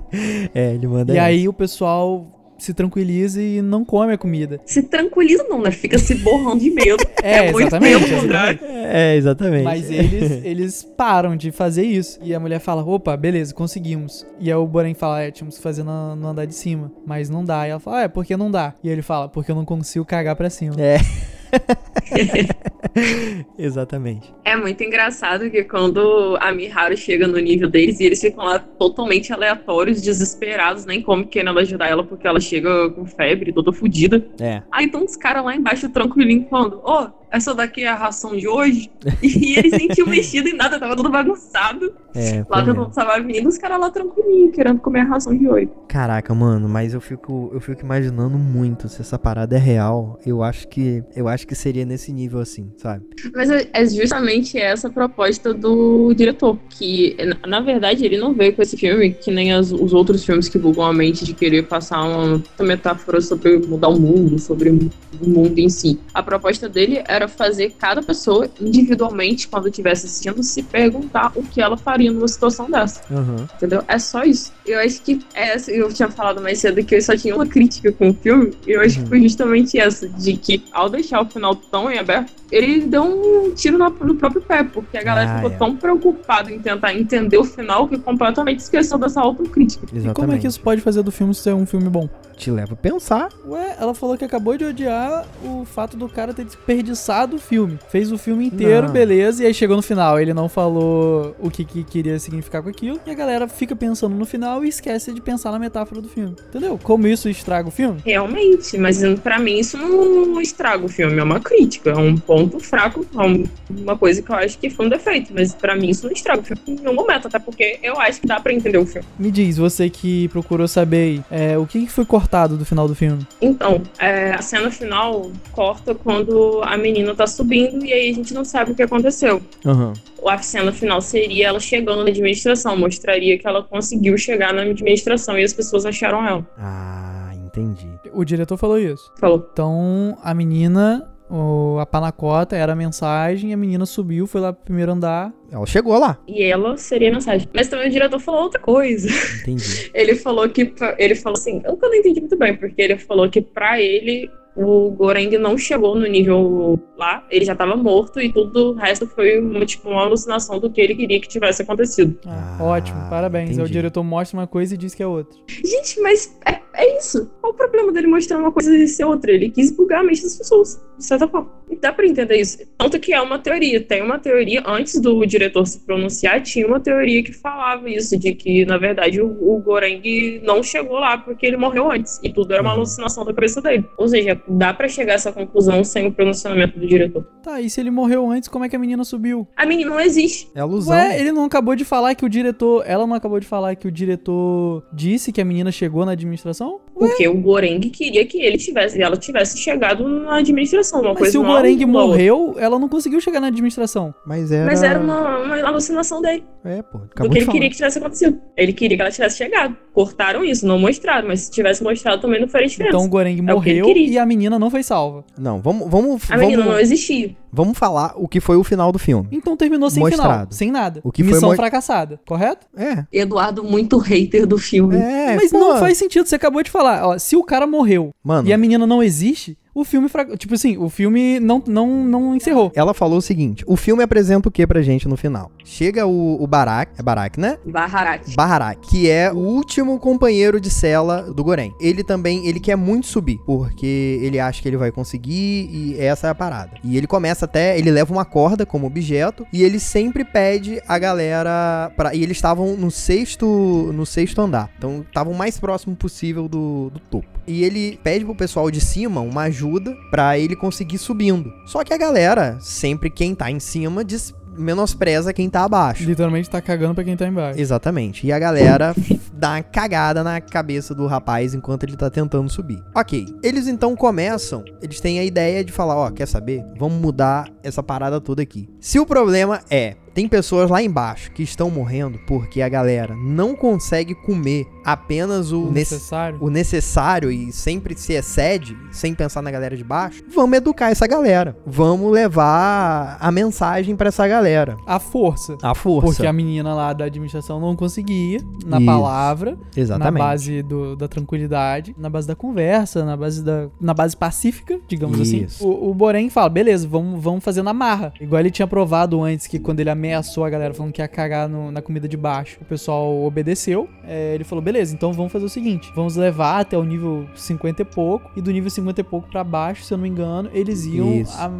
[SPEAKER 1] É, ele manda
[SPEAKER 2] e
[SPEAKER 1] essa.
[SPEAKER 2] aí o pessoal se tranquiliza e não come a comida.
[SPEAKER 3] Se tranquiliza não, né? Fica se borrando de medo. [LAUGHS]
[SPEAKER 2] É,
[SPEAKER 3] muito
[SPEAKER 2] exatamente,
[SPEAKER 3] pelo contrário.
[SPEAKER 1] É, exatamente.
[SPEAKER 2] Mas eles, eles param de fazer isso. E a mulher fala: opa, beleza, conseguimos. E aí o Boren fala: é, tínhamos que fazer no, no andar de cima. Mas não dá. E ela fala: é, por que não dá? E ele fala: porque eu não consigo cagar pra cima.
[SPEAKER 1] É. [LAUGHS] Exatamente.
[SPEAKER 3] É muito engraçado que quando a Miharu chega no nível deles e eles ficam lá totalmente aleatórios, desesperados, nem como querendo ajudar ela porque ela chega com febre, toda fodida.
[SPEAKER 1] É.
[SPEAKER 3] Aí então os caras lá embaixo tranquilinho falando, ó, essa daqui é a ração de hoje. e eles nem tinham mexido em nada, tava tudo bagunçado.
[SPEAKER 1] É,
[SPEAKER 3] Lá
[SPEAKER 1] foi
[SPEAKER 3] tentando
[SPEAKER 1] mesmo.
[SPEAKER 3] salvar a menina, os caras lá tranquilinho, querendo comer a ração de hoje.
[SPEAKER 1] Caraca, mano, mas eu fico, eu fico imaginando muito se essa parada é real. Eu acho que, eu acho que seria nesse nível assim, sabe?
[SPEAKER 3] Mas é é justamente essa a proposta do diretor, que na- verdade ele não veio com esse filme que nem as- os outros filmes que bugam a mente de querer passar uma, uma metáfora sobre mudar o mundo, sobre o mundo em si. A proposta dele era fazer cada pessoa individualmente, quando estivesse assistindo, se perguntar o que ela faria numa situação dessa.
[SPEAKER 1] Aham.
[SPEAKER 3] Entendeu? É só isso. Eu acho que é essa. Eu tinha falado mais cedo que eu só tinha uma crítica com o filme. E eu acho
[SPEAKER 1] Uhum.
[SPEAKER 3] que foi justamente essa: de que ao deixar o final tão em aberto, ele deu um tiro no próprio pé. Porque a galera
[SPEAKER 1] Ah,
[SPEAKER 3] ficou
[SPEAKER 1] é.
[SPEAKER 3] tão preocupada em tentar entender o final que completamente esqueceu dessa autocrítica.
[SPEAKER 1] Exatamente.
[SPEAKER 2] E como é que isso pode fazer do filme ser um filme bom?
[SPEAKER 1] Te leva a pensar?
[SPEAKER 2] Ué, ela falou que acabou de odiar o fato do cara ter desperdiçado o filme. Fez o filme inteiro,
[SPEAKER 1] Não.
[SPEAKER 2] beleza, e aí chegou no final. Ele não falou o que, que queria significar com aquilo. E a galera fica pensando no final e esquece de pensar na metáfora do filme. Entendeu? Como isso estraga o filme?
[SPEAKER 3] Realmente, mas pra mim isso não estraga o filme, é uma crítica, é um ponto fraco, é um- uma coisa que eu acho que foi um defeito, mas pra mim isso não estraga o filme em nenhum momento, até porque eu acho que dá pra entender o filme.
[SPEAKER 2] Me diz, você que procurou saber é, o que, que foi cortado do final do filme?
[SPEAKER 3] Então, é, a cena final corta quando a menina tá subindo e aí a gente não sabe o que aconteceu.
[SPEAKER 1] Aham.
[SPEAKER 3] A cena final seria ela chegando na administração, mostraria que ela conseguiu chegar na administração e as pessoas acharam ela.
[SPEAKER 1] Ah, entendi.
[SPEAKER 2] O diretor falou isso.
[SPEAKER 3] Falou.
[SPEAKER 2] Então, a menina, o- a panacota era a mensagem, a menina subiu, foi lá pro primeiro andar.
[SPEAKER 1] Ela chegou lá.
[SPEAKER 3] E ela seria a mensagem. Mas também o diretor falou outra coisa.
[SPEAKER 1] Entendi. [LAUGHS]
[SPEAKER 3] Ele falou que. Ele falou assim. Eu não entendi muito bem, porque ele falou que pra ele. O Goreng não chegou no nível lá, ele já tava morto e tudo o resto foi uma, tipo, uma alucinação do que ele queria que tivesse acontecido.
[SPEAKER 2] Ah,
[SPEAKER 1] Ah,
[SPEAKER 2] ótimo, parabéns. Aí o
[SPEAKER 1] entendi.
[SPEAKER 2] diretor mostra uma coisa e diz que é outra.
[SPEAKER 3] Gente, mas é, é isso. Qual o problema dele mostrar uma coisa e ser outra? Ele quis bugar a mente das pessoas, de certa forma. E dá pra entender isso. Tanto que é uma teoria. Tem uma teoria, antes do diretor se pronunciar, tinha uma teoria que falava isso, de que, na verdade, o, o Goreng não chegou lá porque ele morreu antes. E tudo era uma
[SPEAKER 1] Uhum.
[SPEAKER 3] alucinação da cabeça dele. Ou seja, dá pra chegar a essa conclusão sem o pronunciamento do diretor.
[SPEAKER 2] Tá, e se ele morreu antes, como é que a menina subiu?
[SPEAKER 3] A menina não existe.
[SPEAKER 1] É alusão.
[SPEAKER 2] Ué, ele não acabou de falar que o diretor. Ela não acabou de falar que o diretor disse que a menina chegou na administração? recomendação?
[SPEAKER 3] Porque o Goreng queria que ele tivesse, ela tivesse chegado na administração. Uma
[SPEAKER 2] Mas
[SPEAKER 3] coisa
[SPEAKER 2] se o
[SPEAKER 3] não
[SPEAKER 2] Goreng morreu, ela não conseguiu chegar na administração.
[SPEAKER 1] Mas era.
[SPEAKER 3] Mas era uma, uma alucinação dele.
[SPEAKER 1] É, pô.
[SPEAKER 3] do
[SPEAKER 1] Acabou
[SPEAKER 3] que
[SPEAKER 1] de
[SPEAKER 3] ele
[SPEAKER 1] falar.
[SPEAKER 3] queria que tivesse acontecido. Ele queria que ela tivesse chegado. Cortaram isso, não mostraram, mas se tivesse mostrado também não faria diferença.
[SPEAKER 2] Então o Goreng
[SPEAKER 3] É o
[SPEAKER 2] morreu
[SPEAKER 3] queria.
[SPEAKER 2] e a menina não foi salva.
[SPEAKER 1] Não, vamos, vamos,
[SPEAKER 3] a menina não
[SPEAKER 1] vamos,
[SPEAKER 3] existia.
[SPEAKER 1] vamos falar o que foi o final do filme.
[SPEAKER 2] Então terminou sem final,
[SPEAKER 1] Mostrado.
[SPEAKER 2] sem nada.
[SPEAKER 1] O que foi
[SPEAKER 2] Missão
[SPEAKER 1] mo-
[SPEAKER 2] fracassada, correto?
[SPEAKER 1] É.
[SPEAKER 3] Eduardo muito hater do filme.
[SPEAKER 1] É,
[SPEAKER 2] Mas
[SPEAKER 1] pô.
[SPEAKER 2] não faz sentido, você acabou de falar. Ó, se o cara morreu
[SPEAKER 1] Mano,
[SPEAKER 2] e a menina não existe, o filme, fra- tipo assim, o filme não, não, não encerrou.
[SPEAKER 1] Ela falou o seguinte: o filme apresenta o que pra gente no final? Chega o, o Barak, é Barak, né?
[SPEAKER 3] Baharak.
[SPEAKER 1] Baharak, que é o último companheiro de cela do Goren. Ele também, ele quer muito subir, porque ele acha que ele vai conseguir e essa é a parada. E ele começa até, ele leva uma corda como objeto e ele sempre pede a galera para e eles estavam no sexto, no sexto andar. Então estavam o mais próximo possível do, do topo. E ele pede pro pessoal de cima uma ajuda pra ele conseguir subindo. Só que a galera, sempre quem tá em cima, des- menospreza quem tá abaixo.
[SPEAKER 2] Literalmente tá cagando pra quem tá embaixo.
[SPEAKER 1] Exatamente. E a galera [LAUGHS] dá uma cagada na cabeça do rapaz enquanto ele tá tentando subir. Ok. Eles então começam, eles têm a ideia de falar, ó, quer saber? Vamos mudar essa parada toda aqui. Se o problema é, tem pessoas lá embaixo que estão morrendo porque a galera não consegue comer apenas o,
[SPEAKER 2] O
[SPEAKER 1] nece-
[SPEAKER 2] necessário.
[SPEAKER 1] o necessário e sempre se excede, sem pensar na galera de baixo, vamos educar essa galera. Vamos levar a mensagem pra essa galera.
[SPEAKER 2] A força.
[SPEAKER 1] A força.
[SPEAKER 2] Porque a menina lá da administração não conseguia, na
[SPEAKER 1] Isso.
[SPEAKER 2] palavra,
[SPEAKER 1] Exatamente.
[SPEAKER 2] na base do- da tranquilidade, na base da conversa, na base da na base pacífica, digamos
[SPEAKER 1] Isso.
[SPEAKER 2] assim. O, o Borém fala, beleza, vamos, vamos fazer na marra. Igual ele tinha provado antes que quando ele ameaçou a galera falando que ia cagar no- na comida de baixo, o pessoal obedeceu. É, ele falou, beleza, então vamos fazer o seguinte, vamos levar até o nível 50 e pouco, e do nível 50 e pouco pra baixo, se eu não me engano, eles iam a-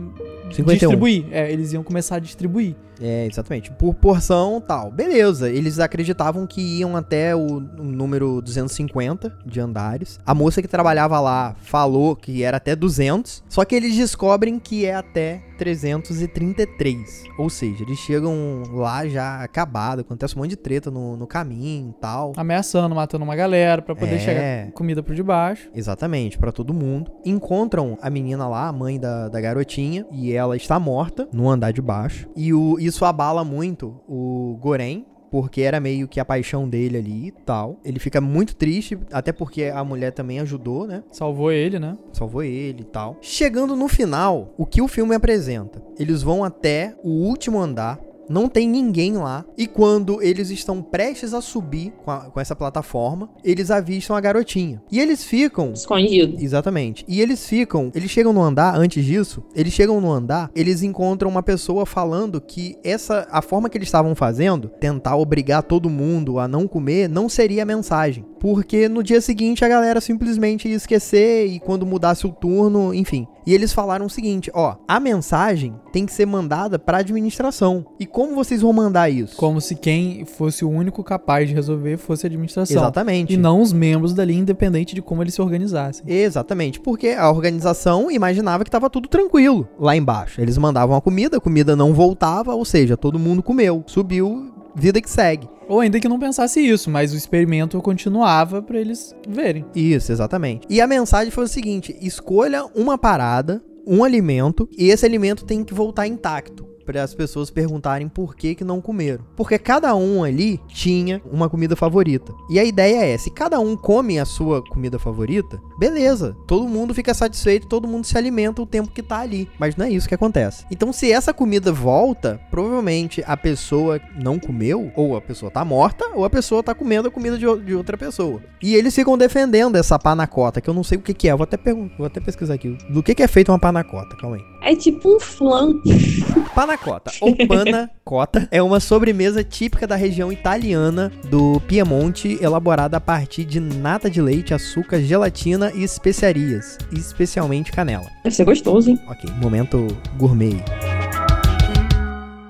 [SPEAKER 1] 51.
[SPEAKER 2] distribuir. É, eles iam começar a distribuir.
[SPEAKER 1] É, exatamente. Por porção tal. Beleza. Eles acreditavam que iam até o, o número 250 de andares. A moça que trabalhava lá falou que era até 200. Só que eles descobrem que é até 333. Ou seja, eles chegam lá já acabado. Acontece um monte de treta no, no caminho e tal.
[SPEAKER 2] Ameaçando, matando uma galera pra poder
[SPEAKER 1] É.
[SPEAKER 2] chegar comida por debaixo.
[SPEAKER 1] Exatamente, pra todo mundo. Encontram a menina lá, a mãe da, da garotinha, e ela está morta no andar de baixo. E o, isso abala muito o Goren. Porque era meio que a paixão dele ali e tal. Ele fica muito triste, até porque a mulher também ajudou, né?
[SPEAKER 2] Salvou ele, né?
[SPEAKER 1] Salvou ele e tal. Chegando no final, o que o filme apresenta? Eles vão até o último andar. Não tem ninguém lá. E quando eles estão prestes a subir com, a- com essa plataforma, eles avistam a garotinha. E eles ficam
[SPEAKER 3] Escondido.
[SPEAKER 1] Exatamente. E eles ficam, eles chegam no andar, antes disso, eles chegam no andar, eles encontram uma pessoa falando que essa, a forma que eles estavam fazendo, tentar obrigar todo mundo a não comer, não seria a mensagem. Porque no dia seguinte a galera simplesmente ia esquecer e quando mudasse o turno, enfim. E eles falaram o seguinte, ó, a mensagem tem que ser mandada pra administração. E como vocês vão mandar isso?
[SPEAKER 2] Como se quem fosse o único capaz de resolver fosse a administração.
[SPEAKER 1] Exatamente.
[SPEAKER 2] E não os membros dali, independente de como eles se organizassem.
[SPEAKER 1] Exatamente, porque a organização imaginava que estava tudo tranquilo lá embaixo. Eles mandavam a comida, a comida não voltava, ou seja, todo mundo comeu, subiu, vida que segue.
[SPEAKER 2] Ou ainda que não pensasse isso, mas o experimento continuava pra eles verem.
[SPEAKER 1] Isso, exatamente. E a mensagem foi o seguinte: escolha uma parada, um alimento, e esse alimento tem que voltar intacto. Para as pessoas perguntarem por que, que não comeram. Porque cada um ali tinha uma comida favorita. E a ideia é: se cada um come a sua comida favorita, beleza. Todo mundo fica satisfeito, todo mundo se alimenta o tempo que tá ali. Mas não é isso que acontece. Então, se essa comida volta, provavelmente a pessoa não comeu, ou a pessoa tá morta, ou a pessoa tá comendo a comida de, de outra pessoa. E eles ficam defendendo essa panacota, que eu não sei o que, que é. Vou até, vou até pesquisar aqui. Do que, que é feita uma panacota? Calma aí.
[SPEAKER 3] É tipo um flan.
[SPEAKER 1] Panacota ou panacota é uma sobremesa típica da região italiana do Piemonte, elaborada a partir de nata de leite, açúcar, gelatina e especiarias, especialmente canela.
[SPEAKER 3] Deve ser gostoso, hein?
[SPEAKER 1] Ok, momento gourmet.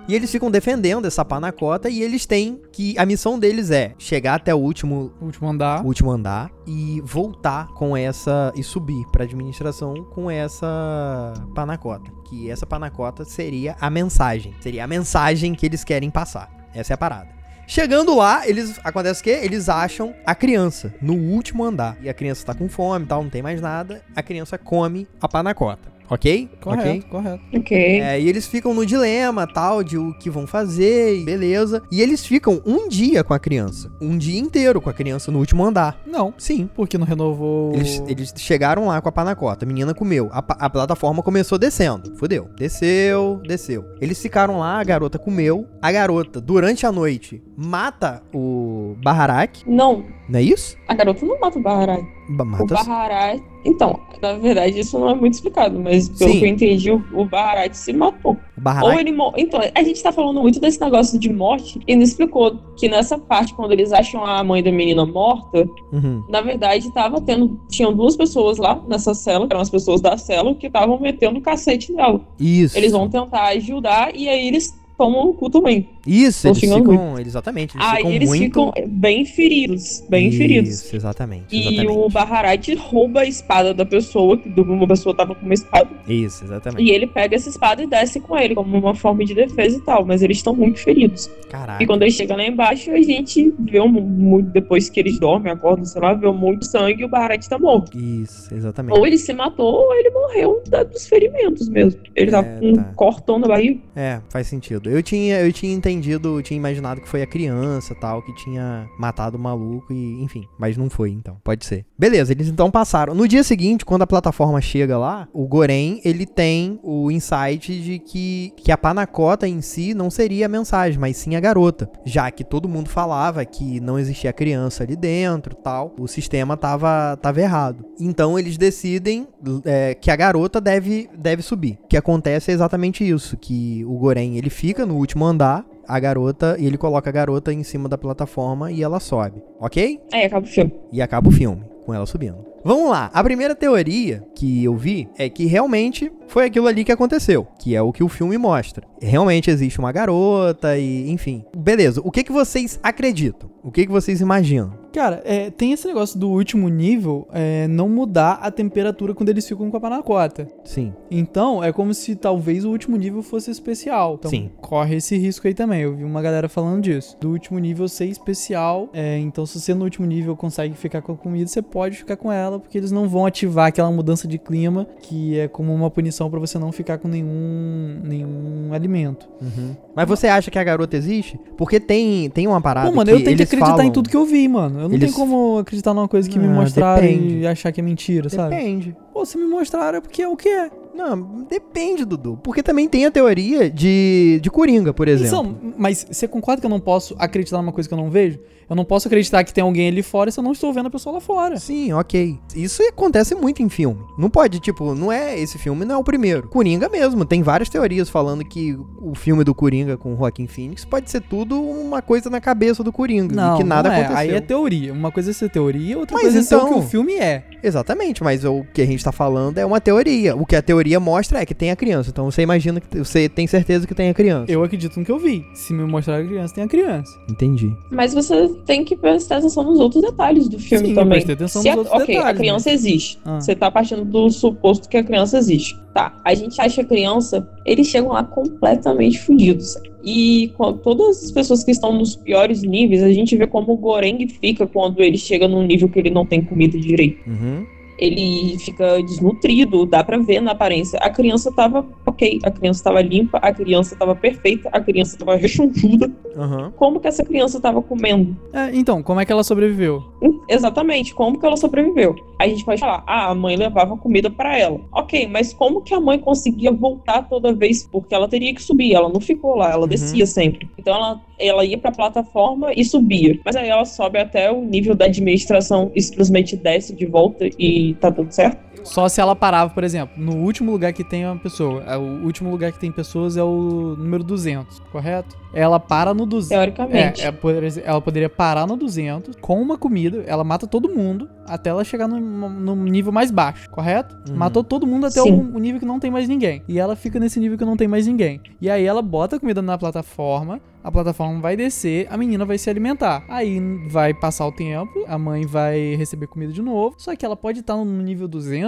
[SPEAKER 1] E eles ficam defendendo essa panacota e eles têm que a missão deles é chegar até o último
[SPEAKER 2] último andar.
[SPEAKER 1] último andar e voltar com essa e subir para administração com essa panacota, que essa panacota seria a mensagem, seria a mensagem que eles querem passar. Essa é a parada. Chegando lá, eles acontece o quê? Eles acham a criança no último andar. E a criança tá com fome, e tal, não tem mais nada. A criança come a panacota. OK?
[SPEAKER 2] Correto,
[SPEAKER 1] OK?
[SPEAKER 2] correto.
[SPEAKER 3] Ok.
[SPEAKER 1] É, e eles ficam no dilema, tal, de o que vão fazer, e beleza. E eles ficam um dia com a criança. Um dia inteiro com a criança no último andar.
[SPEAKER 2] Não,
[SPEAKER 1] Sim.
[SPEAKER 2] porque não renovou.
[SPEAKER 1] Eles, eles chegaram lá com a panacota, a menina comeu. A, a plataforma começou descendo. Fudeu. Desceu, desceu. Eles ficaram lá, a garota comeu. A garota, durante a noite, mata o Baharak.
[SPEAKER 3] Não,
[SPEAKER 1] Não é isso?
[SPEAKER 3] a garota não mata o Baharai. O Baharat. Então, na verdade, isso não é muito explicado, mas pelo
[SPEAKER 1] Sim.
[SPEAKER 3] que eu entendi, o, o Baharat se matou.
[SPEAKER 1] o
[SPEAKER 3] Ou
[SPEAKER 1] Baharat.
[SPEAKER 3] ele morreu. Então, a gente tá falando muito desse negócio de morte e não explicou que nessa parte, quando eles acham a mãe da menina morta,
[SPEAKER 1] Uhum.
[SPEAKER 3] na verdade, tava tendo. Tinham duas pessoas lá nessa cela, que eram as pessoas da cela, que estavam metendo o cacete nela.
[SPEAKER 1] Isso.
[SPEAKER 3] Eles vão tentar ajudar e aí eles tomam o cu também.
[SPEAKER 1] Isso, eles ficam. Exatamente. Eles
[SPEAKER 3] aí
[SPEAKER 1] ficam
[SPEAKER 3] eles
[SPEAKER 1] muito.
[SPEAKER 3] ficam bem feridos. Bem
[SPEAKER 1] Isso,
[SPEAKER 3] feridos.
[SPEAKER 1] exatamente.
[SPEAKER 3] E
[SPEAKER 1] exatamente.
[SPEAKER 3] o Baharat rouba a espada da pessoa, que uma pessoa tava com uma espada,
[SPEAKER 1] Isso, exatamente.
[SPEAKER 3] e ele pega essa espada e desce com ele, como uma forma de defesa e tal, mas eles estão muito feridos.
[SPEAKER 1] Caraca.
[SPEAKER 3] E quando ele chega lá embaixo, a gente vê um, muito, depois que eles dormem, acordam, sei lá, vê muito sangue e o Baharat tá morto.
[SPEAKER 1] Isso, exatamente.
[SPEAKER 3] Ou ele se matou, ou ele morreu dos ferimentos mesmo. Ele tava
[SPEAKER 1] É,
[SPEAKER 3] com um
[SPEAKER 1] tá.
[SPEAKER 3] cortão na barriga.
[SPEAKER 1] É, faz sentido. Eu tinha, eu tinha entendido, eu tinha imaginado que foi a criança tal que tinha matado o maluco e, enfim, mas não foi então. Pode ser. Beleza, eles então passaram. No dia seguinte, quando a plataforma chega lá, o Goren, ele tem o insight de que que a panacota em si não seria a mensagem, mas sim a garota, já que todo mundo falava que não existia criança ali dentro, tal. O sistema tava tava errado. Então eles decidem é, que a garota deve deve subir. O que acontece é exatamente isso, que o Goren ele fica no último andar, a garota e ele coloca a garota em cima da plataforma e ela sobe, ok?
[SPEAKER 3] Aí acaba o filme.
[SPEAKER 1] E acaba o filme com ela subindo. Vamos lá. A primeira teoria que eu vi é que realmente foi aquilo ali que aconteceu, que é o que o filme mostra. Realmente existe uma garota e, enfim. Beleza. O que que vocês acreditam? O que que vocês imaginam?
[SPEAKER 2] Cara, é, tem esse negócio do último nível é, não mudar a temperatura quando eles ficam com a panacota.
[SPEAKER 1] Sim.
[SPEAKER 2] Então, é como se talvez o último nível fosse especial. Então,
[SPEAKER 1] Sim.
[SPEAKER 2] corre esse risco aí também. Eu vi uma galera falando disso. Do último nível ser especial. é, então, se você no último nível consegue ficar com a comida, você pode ficar com ela, porque eles não vão ativar aquela mudança de clima, que é como uma punição pra você não ficar com nenhum, nenhum alimento.
[SPEAKER 1] Uhum. Mas você acha que a garota existe? Porque tem, tem uma parada
[SPEAKER 2] Pô, mano,
[SPEAKER 1] que
[SPEAKER 2] eu tenho que acreditar
[SPEAKER 1] falam...
[SPEAKER 2] em tudo que eu vi, mano. Eu não
[SPEAKER 1] Eles-
[SPEAKER 2] tenho como acreditar numa coisa que me
[SPEAKER 1] Ah,
[SPEAKER 2] mostraram
[SPEAKER 1] depende.
[SPEAKER 2] e achar que é mentira, sabe?
[SPEAKER 1] Depende.
[SPEAKER 2] Pô, se me mostraram é porque é o que é.
[SPEAKER 1] Não, depende, Dudu. Porque também tem a teoria de, de Coringa, por exemplo.
[SPEAKER 2] Então, mas você concorda que eu não posso acreditar numa coisa que eu não vejo? Eu não posso acreditar que tem alguém ali fora se eu não estou vendo a pessoa lá fora.
[SPEAKER 1] Sim, ok. Isso acontece muito em filme. Não pode, tipo, não é esse filme, não é o primeiro. Coringa mesmo, tem várias teorias falando que o filme do Coringa com o Joaquin Phoenix pode ser tudo uma coisa na cabeça do Coringa
[SPEAKER 2] Não,
[SPEAKER 1] e que nada
[SPEAKER 2] não é.
[SPEAKER 1] aconteceu.
[SPEAKER 2] Aí é teoria. Uma coisa é ser teoria, outra
[SPEAKER 1] Mas
[SPEAKER 2] coisa é ser o que
[SPEAKER 1] então-
[SPEAKER 2] o filme é.
[SPEAKER 1] Exatamente, mas o que a gente tá falando é uma teoria. O que a teoria mostra é que tem a criança. Então você imagina que você tem certeza que tem a criança.
[SPEAKER 2] Eu acredito no que eu vi. Se me mostrar a criança, tem a criança.
[SPEAKER 1] Entendi.
[SPEAKER 3] Mas você tem que prestar atenção nos outros detalhes do filme
[SPEAKER 2] Sim,
[SPEAKER 3] também.
[SPEAKER 2] atenção
[SPEAKER 3] Se
[SPEAKER 2] nos
[SPEAKER 3] a,
[SPEAKER 2] outros
[SPEAKER 3] ok,
[SPEAKER 2] detalhes,
[SPEAKER 3] a criança existe.
[SPEAKER 2] Ah.
[SPEAKER 3] Você tá partindo do suposto que a criança existe. Tá. A gente acha a criança, eles chegam lá completamente fodidos. E com todas as pessoas que estão nos piores níveis, a gente vê como o Goreng fica quando ele chega num nível que ele não tem comida direito.
[SPEAKER 1] Uhum.
[SPEAKER 3] Ele fica desnutrido, dá pra ver na aparência. A criança tava ok, a criança tava limpa, a criança tava perfeita, a criança tava rechonchuda.
[SPEAKER 1] Uhum.
[SPEAKER 3] Como que essa criança tava comendo?
[SPEAKER 2] É, então, como é que ela sobreviveu?
[SPEAKER 3] Exatamente, como que ela sobreviveu? Aí a gente pode falar, ah, a mãe levava comida pra ela. Ok, mas como que a mãe conseguia voltar toda vez? Porque ela teria que subir, ela não ficou lá, ela
[SPEAKER 1] Uhum.
[SPEAKER 3] descia sempre. Então ela, ela ia pra plataforma e subia. Mas aí ela sobe até o nível da administração e simplesmente desce de volta e tá tudo certo?
[SPEAKER 2] Só se ela parava, por exemplo, no último lugar que tem uma pessoa. É, O último lugar que tem pessoas é o número 200, correto? Ela para no 200.
[SPEAKER 3] Teoricamente.
[SPEAKER 2] É, é, ela poderia parar no 200 com uma comida, ela mata todo mundo até ela chegar no, no nível mais baixo, correto?
[SPEAKER 1] Uhum.
[SPEAKER 2] Matou todo mundo até o, o nível que não tem mais ninguém. E ela fica nesse nível que não tem mais ninguém. E aí ela bota a comida na plataforma, a plataforma vai descer, a menina vai se alimentar. Aí vai passar o tempo, a mãe vai receber comida de novo, só que ela pode estar no nível 200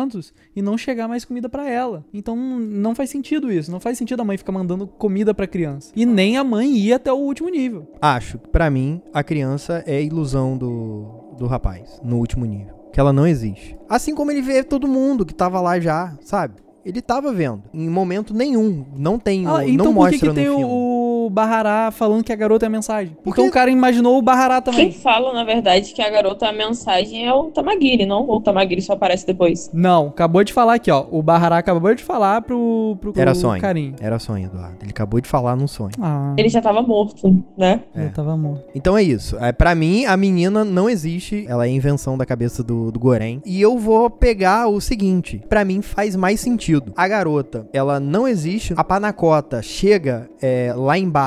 [SPEAKER 2] e não chegar mais comida pra ela. Então não- faz sentido isso, não faz sentido a mãe ficar mandando comida pra criança. E nem a mãe ir até o último nível.
[SPEAKER 1] Acho que, pra mim, a criança é a ilusão do, do rapaz, no último nível. Que ela não existe. Assim como ele vê todo mundo que tava lá já, sabe? Ele tava vendo. Em momento nenhum. Não tem.
[SPEAKER 2] Ah, então
[SPEAKER 1] não
[SPEAKER 2] por que,
[SPEAKER 1] mostra
[SPEAKER 2] que tem
[SPEAKER 1] no
[SPEAKER 2] o,
[SPEAKER 1] filme.
[SPEAKER 2] o o Bahará falando que a garota é a mensagem.
[SPEAKER 1] Por
[SPEAKER 2] Então o cara imaginou o Bahará
[SPEAKER 3] Quem
[SPEAKER 2] também.
[SPEAKER 3] fala, na verdade, que a garota é a mensagem é o Tamagiri, não? Ou o Tamagiri só aparece depois.
[SPEAKER 2] Não, acabou de falar aqui, ó. O Bahará acabou de falar pro, pro,
[SPEAKER 1] Era sonho.
[SPEAKER 2] carinho.
[SPEAKER 1] Era sonho, Eduardo. Ele acabou de falar num sonho.
[SPEAKER 2] Ah,
[SPEAKER 3] Ele já tava morto, né?
[SPEAKER 1] É.
[SPEAKER 2] eu tava morto.
[SPEAKER 1] Então é isso. É, para mim, a menina não existe. Ela é invenção da cabeça do, do Goren. E eu vou pegar o seguinte. Pra mim faz mais sentido. A garota, ela não existe. A panacota chega é, lá embaixo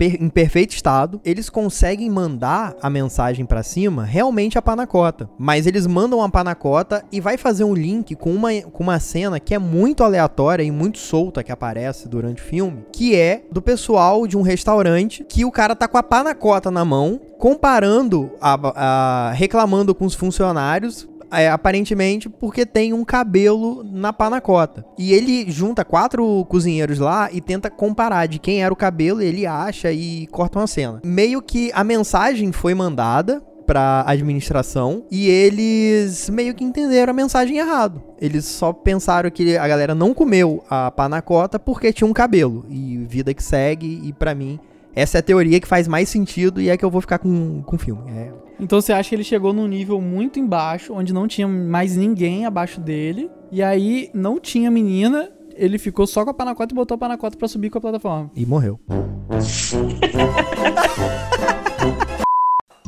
[SPEAKER 1] em perfeito estado. Eles conseguem mandar a mensagem pra cima, realmente a panacota. Mas eles mandam a panacota e vai fazer um link com uma, com uma cena que é muito aleatória e muito solta que aparece durante o filme, que é do pessoal de um restaurante que o cara tá com a panacota na mão, comparando, a, a- reclamando com os funcionários. É, aparentemente porque tem um cabelo na panacota. E ele junta quatro cozinheiros lá e tenta comparar de quem era o cabelo, ele acha e corta uma cena. Meio que a mensagem foi mandada pra administração e eles meio que entenderam a mensagem errado. Eles só pensaram que a galera não comeu a panacota porque tinha um cabelo e vida que segue e pra mim essa é a teoria que faz mais sentido e é que eu vou ficar com, com o filme. É,
[SPEAKER 2] Então você acha que ele chegou num nível muito embaixo, onde não tinha mais ninguém abaixo dele, e aí não tinha menina, ele ficou só com a panacota e botou a panacota pra subir com a plataforma.
[SPEAKER 1] e morreu. [LAUGHS]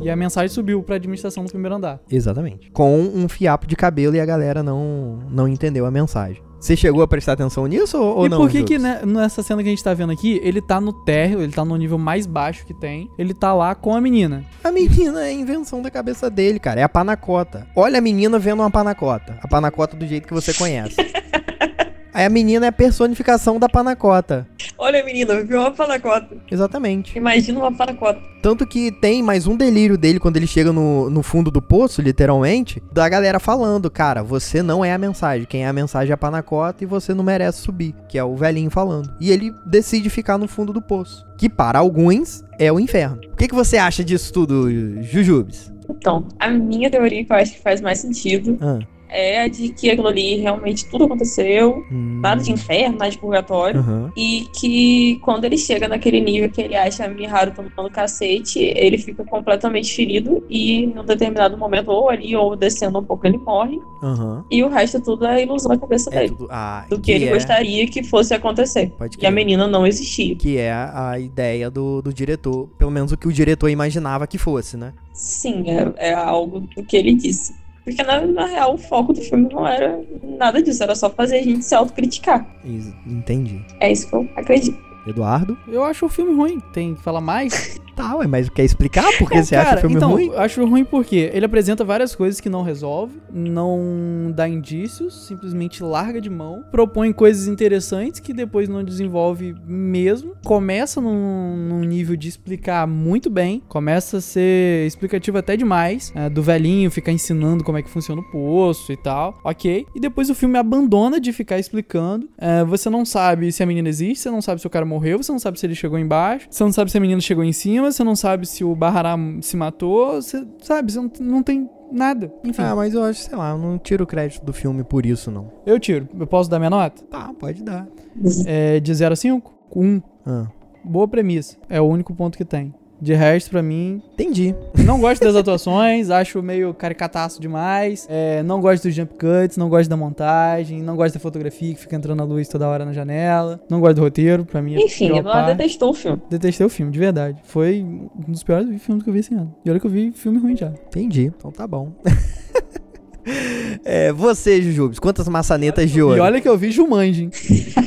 [SPEAKER 2] E a mensagem subiu pra administração do primeiro andar.
[SPEAKER 1] Exatamente. Com um fiapo de cabelo e a galera não, não entendeu a mensagem. Você chegou a prestar atenção nisso ou, ou
[SPEAKER 2] e
[SPEAKER 1] não?
[SPEAKER 2] por que que né, nessa cena que a gente tá vendo aqui, ele tá no térreo, ele tá no nível mais baixo que tem, ele tá lá com a menina.
[SPEAKER 1] A menina é invenção da cabeça dele, cara. É a panacota. Olha a menina vendo uma panacota. A panacota do jeito que você conhece. [LAUGHS] Aí a menina é a personificação da panacota.
[SPEAKER 3] Olha, menina, viu uma panacota.
[SPEAKER 1] Exatamente.
[SPEAKER 3] Imagina uma panacota.
[SPEAKER 1] Tanto que tem mais um delírio dele quando ele chega no, no fundo do poço, literalmente, da galera falando, cara, você não é a mensagem. Quem é a mensagem é a panacota e você não merece subir. Que é o velhinho falando. E ele decide ficar no fundo do poço. Que para alguns é o inferno. O que, que você acha disso tudo, Jujubes?
[SPEAKER 3] Então, a minha teoria que eu acho que faz mais sentido
[SPEAKER 1] Ah,
[SPEAKER 3] é a de que aquilo ali realmente tudo aconteceu,
[SPEAKER 1] hum,
[SPEAKER 3] nada de inferno, nada de purgatório.
[SPEAKER 1] aham.
[SPEAKER 3] E que quando ele chega naquele nível que ele acha a Miharu tomando cacete, ele fica completamente ferido e num determinado momento, ou ali, ou descendo um pouco, ele morre.
[SPEAKER 1] Aham.
[SPEAKER 3] E o resto tudo é ilusão da cabeça
[SPEAKER 1] É
[SPEAKER 3] dele.
[SPEAKER 1] tudo. Ah,
[SPEAKER 3] Do que, ele
[SPEAKER 1] é,
[SPEAKER 3] gostaria que fosse acontecer. Que a menina não existia.
[SPEAKER 1] Que é a ideia do, do diretor. Pelo menos o que o diretor imaginava que fosse, né?
[SPEAKER 3] Sim, é, é algo do que ele disse. Porque na, na real o foco do filme não era nada disso, era só fazer a gente se autocriticar.
[SPEAKER 1] Entendi.
[SPEAKER 3] É isso que eu acredito.
[SPEAKER 1] Eduardo?
[SPEAKER 2] Eu acho o filme ruim. Tem que falar mais? [LAUGHS]
[SPEAKER 1] Tá, ué, mas quer explicar por que você acha
[SPEAKER 2] cara,
[SPEAKER 1] o filme
[SPEAKER 2] então,
[SPEAKER 1] ruim?
[SPEAKER 2] Eu acho ruim porque ele apresenta várias coisas que não resolve, não dá indícios, simplesmente larga de mão, propõe coisas interessantes que depois não desenvolve mesmo, começa num, num nível de explicar muito bem, começa a ser explicativo até demais, é, do velhinho ficar ensinando como é que funciona o poço e tal, ok, e depois o filme abandona de ficar explicando, é, você não sabe se a menina existe, você não sabe se o cara morreu, você não sabe se ele chegou embaixo, você não sabe se a menina chegou em cima, você não sabe se o Bahará se matou, você sabe, você não, não tem nada. Enfim,
[SPEAKER 1] Ah, mas eu acho, sei lá, eu não tiro o crédito do filme por isso, não.
[SPEAKER 2] eu tiro. Eu posso dar minha nota?
[SPEAKER 1] Tá, pode dar.
[SPEAKER 2] É de 0 a 5? 1.
[SPEAKER 1] Ah,
[SPEAKER 2] Boa premissa. É o único ponto que tem. De resto, pra mim,
[SPEAKER 1] entendi.
[SPEAKER 2] não gosto das [LAUGHS] atuações, acho meio caricataço demais. É, não gosto dos jump cuts, não gosto da montagem, não gosto da fotografia que fica entrando a luz toda hora na janela. Não gosto do roteiro, pra mim é
[SPEAKER 3] Enfim, Eduardo
[SPEAKER 2] parte.
[SPEAKER 3] detestou o filme.
[SPEAKER 2] Detestei o filme, de verdade. Foi um dos piores filmes que eu vi esse ano. E olha que eu vi filme ruim já.
[SPEAKER 1] Entendi. Então tá bom. [LAUGHS] é, você, Jujubes, quantas maçanetas de
[SPEAKER 2] E
[SPEAKER 1] ouro?
[SPEAKER 2] olha que eu vi Jumanji. hein?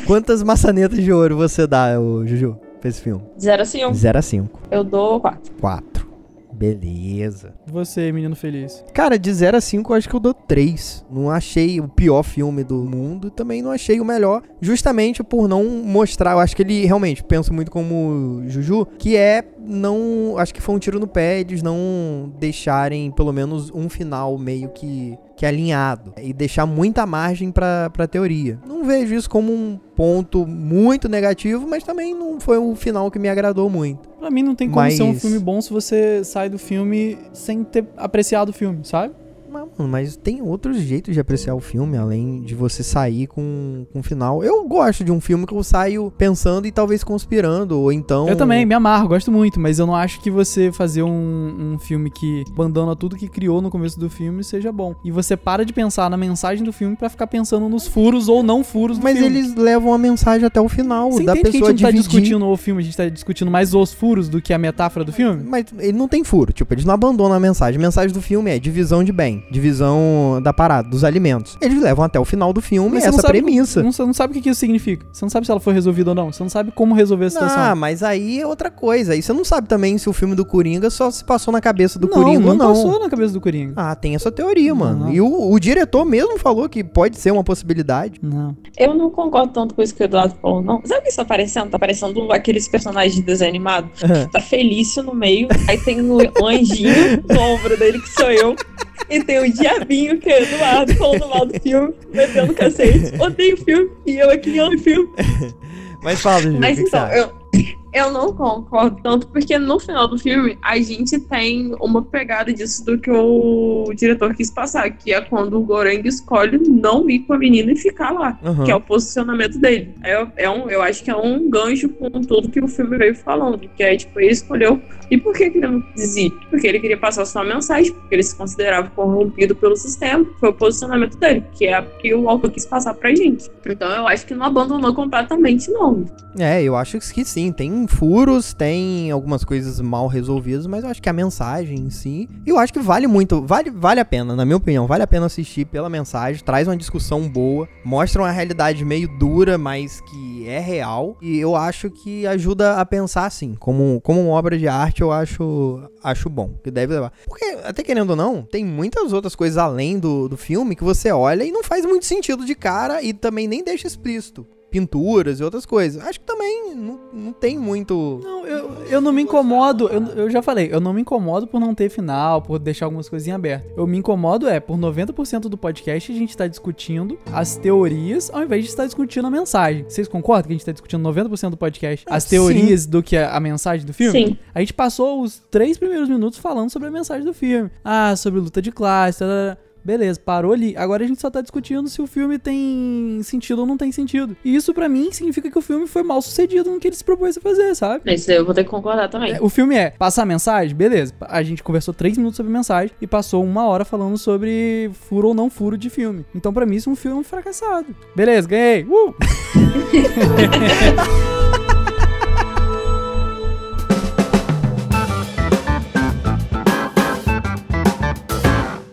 [SPEAKER 1] Quantas maçanetas de ouro você dá, ô, Juju, pra esse filme?
[SPEAKER 3] De 0 a 5,
[SPEAKER 1] 0 a 5.
[SPEAKER 3] eu dou 4.
[SPEAKER 1] 4. Beleza.
[SPEAKER 2] Você, menino feliz.
[SPEAKER 1] Cara, de 0 a 5 eu acho que eu dou 3. Não achei o pior filme do mundo, também não achei o melhor, justamente por não mostrar, eu acho que ele realmente pensa muito como Juju, que é não, acho que foi um tiro no pé eles não deixarem pelo menos um final meio que que alinhado e deixar muita margem pra, pra teoria. Não vejo isso como um ponto muito negativo, mas também não foi o final que me agradou muito.
[SPEAKER 2] Pra mim não tem como ser um
[SPEAKER 1] Mas-
[SPEAKER 2] filme bom se você sai do filme sem ter apreciado o filme, sabe?
[SPEAKER 1] Mas, mano, mas tem outros jeitos de apreciar o filme, além de você sair com, com o final. Eu gosto de um filme que eu saio pensando e talvez conspirando, ou então.
[SPEAKER 2] Eu também, me amarro, gosto muito, mas eu não acho que você fazer um, um filme que abandona tudo que criou no começo do filme seja bom. E você para de pensar na mensagem do filme pra ficar pensando nos furos ou não furos do
[SPEAKER 1] Mas
[SPEAKER 2] filme.
[SPEAKER 1] eles levam a mensagem até o final,
[SPEAKER 2] Você
[SPEAKER 1] da
[SPEAKER 2] entende que a
[SPEAKER 1] pessoa
[SPEAKER 2] gente não tá discutindo o filme, a gente tá discutindo mais os furos do que a metáfora do filme?
[SPEAKER 1] Mas ele não tem furo, tipo, eles não abandonam a mensagem. A mensagem do filme é divisão de bem, divisão da parada, dos alimentos. Eles levam até o final do filme
[SPEAKER 2] não
[SPEAKER 1] essa
[SPEAKER 2] sabe-
[SPEAKER 1] premissa.
[SPEAKER 2] Não, você não sabe o que que isso significa. Você não sabe se ela foi resolvida ou não. Você não sabe como resolver a situação.
[SPEAKER 1] Ah, mas aí é outra coisa. Aí você não sabe também se o filme do Coringa só se passou na cabeça do
[SPEAKER 2] não,
[SPEAKER 1] Coringa
[SPEAKER 2] não
[SPEAKER 1] ou não.
[SPEAKER 2] passou na cabeça do Coringa.
[SPEAKER 1] Ah, tem essa teoria, mano.
[SPEAKER 2] Não.
[SPEAKER 1] E o, o diretor mesmo falou que pode ser uma possibilidade.
[SPEAKER 2] Não.
[SPEAKER 3] Eu não concordo tanto com isso que o Eduardo falou, não. Sabe o que isso tá parecendo? Tá parecendo aqueles personagens de desenho animado. Tá Felício no meio, aí tem o anjinho no ombro dele, que sou eu. E tem o diabinho, que é o Eduardo, falando mal do filme, metendo cacete. Odeio o filme, e eu aqui amo o filme.
[SPEAKER 1] Mas fala, Ju,
[SPEAKER 3] Mas então,
[SPEAKER 1] você acha?
[SPEAKER 3] eu, eu não concordo tanto, porque no final do filme a gente tem uma pegada disso do que o diretor quis passar, que é quando o Goreng escolhe não ir com a menina e ficar lá,
[SPEAKER 1] Aham.
[SPEAKER 3] que é o posicionamento dele. É, é um, eu acho que é um gancho com tudo que o filme veio falando, que é tipo, ele escolheu. E por que, que ele não quis ir? Porque ele queria passar só uma mensagem, porque ele se considerava corrompido pelo sistema, foi o posicionamento dele, que é o que o autor quis passar pra gente. Então eu acho que não abandonou completamente, não.
[SPEAKER 1] É, eu acho que sim. Tem furos, tem algumas coisas mal resolvidas, mas eu acho que a mensagem em si. Eu acho que vale muito, vale, vale a pena, na minha opinião, vale a pena assistir pela mensagem, traz uma discussão boa, mostra uma realidade meio dura, mas que é real. E eu acho que ajuda a pensar assim. Como, como uma obra de arte, eu acho, acho bom. Que deve levar. Porque, até querendo ou não, tem muitas outras coisas além do, do filme que você olha e não faz muito sentido de cara e também nem deixa explícito pinturas e outras coisas. Acho que também não, não tem muito.
[SPEAKER 2] Não, eu, eu não me incomodo, eu, eu já falei, eu não me incomodo por não ter final, por deixar algumas coisinhas abertas. Eu me incomodo é, por 90% do podcast a gente tá discutindo as teorias ao invés de estar discutindo a mensagem. Vocês concordam que a gente tá discutindo 90% do podcast as
[SPEAKER 1] Ah,
[SPEAKER 2] teorias do que a, a mensagem do filme?
[SPEAKER 3] Sim.
[SPEAKER 2] A gente passou os três primeiros minutos falando sobre a mensagem do filme. Ah, sobre luta de classe, tarará. Beleza, parou ali. Agora a gente só tá discutindo se o filme tem sentido ou não tem sentido. E isso pra mim significa que o filme foi mal sucedido no que ele se propôs a fazer, sabe?
[SPEAKER 3] Isso daí eu vou ter que concordar também.
[SPEAKER 2] É, O filme é passar a mensagem, beleza. A gente conversou três minutos sobre mensagem e passou uma hora falando sobre furo ou não furo de filme. Então, pra mim, isso é um filme fracassado. Beleza, ganhei. Uh! [LAUGHS]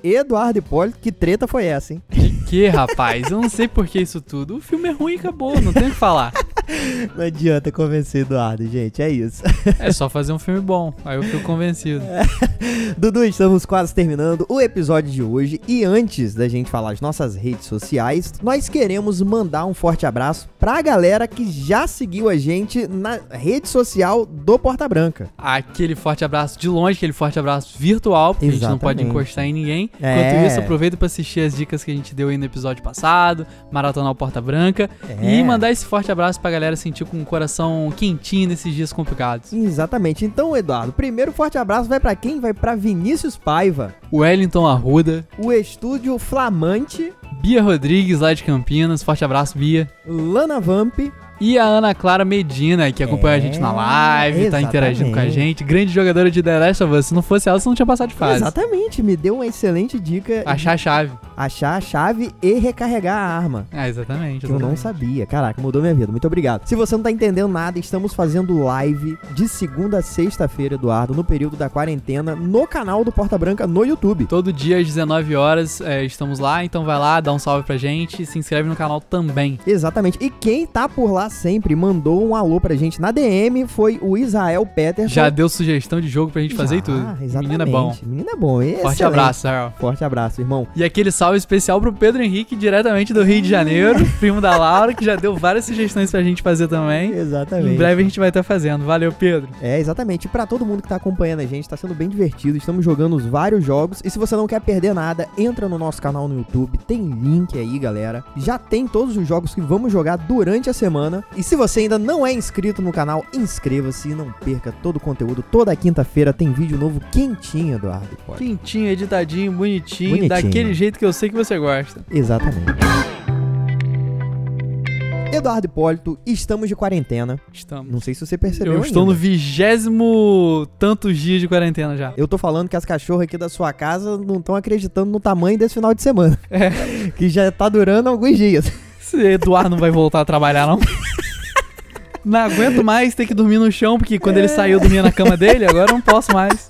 [SPEAKER 1] Eduardo Hipólito, que treta foi essa, hein?
[SPEAKER 2] Que rapaz, eu não sei por que isso tudo. O filme é ruim e acabou, não tem o que falar. [LAUGHS]
[SPEAKER 1] Não adianta convencer Eduardo, gente, é isso.
[SPEAKER 2] É só fazer um filme bom, aí eu fico convencido. [LAUGHS]
[SPEAKER 1] Dudu, estamos quase terminando o episódio de hoje e antes da gente falar as nossas redes sociais, nós queremos mandar um forte abraço pra galera que já seguiu a gente na rede social do Porta Branca.
[SPEAKER 2] Aquele forte abraço de longe, aquele forte abraço virtual, porque a gente não pode
[SPEAKER 1] Exatamente.
[SPEAKER 2] encostar em ninguém.
[SPEAKER 1] É.
[SPEAKER 2] Enquanto isso, aproveita pra assistir as dicas que a gente deu aí no episódio passado, maratonar o Porta Branca
[SPEAKER 1] É.
[SPEAKER 2] e mandar esse forte abraço pra galera sentir com o coração quentinho nesses dias complicados.
[SPEAKER 1] Exatamente. Então, Eduardo, primeiro forte abraço vai pra quem? Vai pra Vinícius Paiva,
[SPEAKER 2] Wellington Arruda,
[SPEAKER 1] o estúdio Flamante,
[SPEAKER 2] Bia Rodrigues lá de Campinas, forte abraço, Bia.
[SPEAKER 1] Lana Vamp,
[SPEAKER 2] E a Ana Clara Medina, que acompanha
[SPEAKER 1] É,
[SPEAKER 2] a gente na live, tá interagindo com a
[SPEAKER 1] exatamente.
[SPEAKER 2] gente. Grande jogadora de The Last of Us. Se não fosse ela, você não tinha passado de fase.
[SPEAKER 1] exatamente, me deu uma excelente dica
[SPEAKER 2] Achar a chave.
[SPEAKER 1] achar a chave e recarregar a arma.
[SPEAKER 2] Ah, exatamente.
[SPEAKER 1] Que eu não
[SPEAKER 2] exatamente.
[SPEAKER 1] sabia. Caraca, mudou minha vida. Muito obrigado. Se você não tá entendendo nada, estamos fazendo live de segunda a sexta-feira, Eduardo, no período da quarentena, no canal do Porta Branca no YouTube.
[SPEAKER 2] Todo dia às 19 horas é, estamos lá, então vai lá, dá um salve pra gente, se inscreve no canal também.
[SPEAKER 1] Exatamente. E quem tá por lá sempre mandou um alô pra gente na DM foi o Israel Peterson.
[SPEAKER 2] Já deu sugestão de jogo pra gente fazer e tudo.
[SPEAKER 1] Exatamente.
[SPEAKER 2] Menino é bom.
[SPEAKER 1] Menino é bom.
[SPEAKER 2] Forte
[SPEAKER 1] Excelente.
[SPEAKER 2] abraço, Sarah.
[SPEAKER 1] Forte abraço, irmão.
[SPEAKER 2] E aquele salve especial pro Pedro Henrique, diretamente do Rio de Janeiro, [LAUGHS] primo da Laura, que já deu várias sugestões pra gente fazer também.
[SPEAKER 1] Exatamente.
[SPEAKER 2] Em breve a gente vai estar fazendo. Valeu, Pedro.
[SPEAKER 1] É, exatamente. E pra todo mundo que tá acompanhando a gente, tá sendo bem divertido. Estamos jogando os vários jogos. E se você não quer perder nada, entra no nosso canal no YouTube. Tem link aí, galera. Já tem todos os jogos que vamos jogar durante a semana. E se você ainda não é inscrito no canal, inscreva-se e não perca todo o conteúdo. Toda quinta-feira tem vídeo novo quentinho, Eduardo. Pode.
[SPEAKER 2] Quentinho, editadinho, bonitinho,
[SPEAKER 1] Bonitinho.
[SPEAKER 2] daquele jeito que eu sei que você gosta.
[SPEAKER 1] Exatamente. Eduardo Hipólito, estamos de quarentena.
[SPEAKER 2] Estamos.
[SPEAKER 1] Não sei se você percebeu.
[SPEAKER 2] Eu estou no
[SPEAKER 1] ainda.
[SPEAKER 2] vigésimo tantos dias de quarentena já.
[SPEAKER 1] Eu tô falando que as cachorras aqui da sua casa não estão acreditando no tamanho desse final de semana.
[SPEAKER 2] É. [LAUGHS]
[SPEAKER 1] Que já tá durando alguns dias.
[SPEAKER 2] Eduardo não vai voltar a trabalhar, não. Não aguento mais ter que dormir no chão, porque quando ele saiu eu dormia na cama dele, agora eu não posso mais.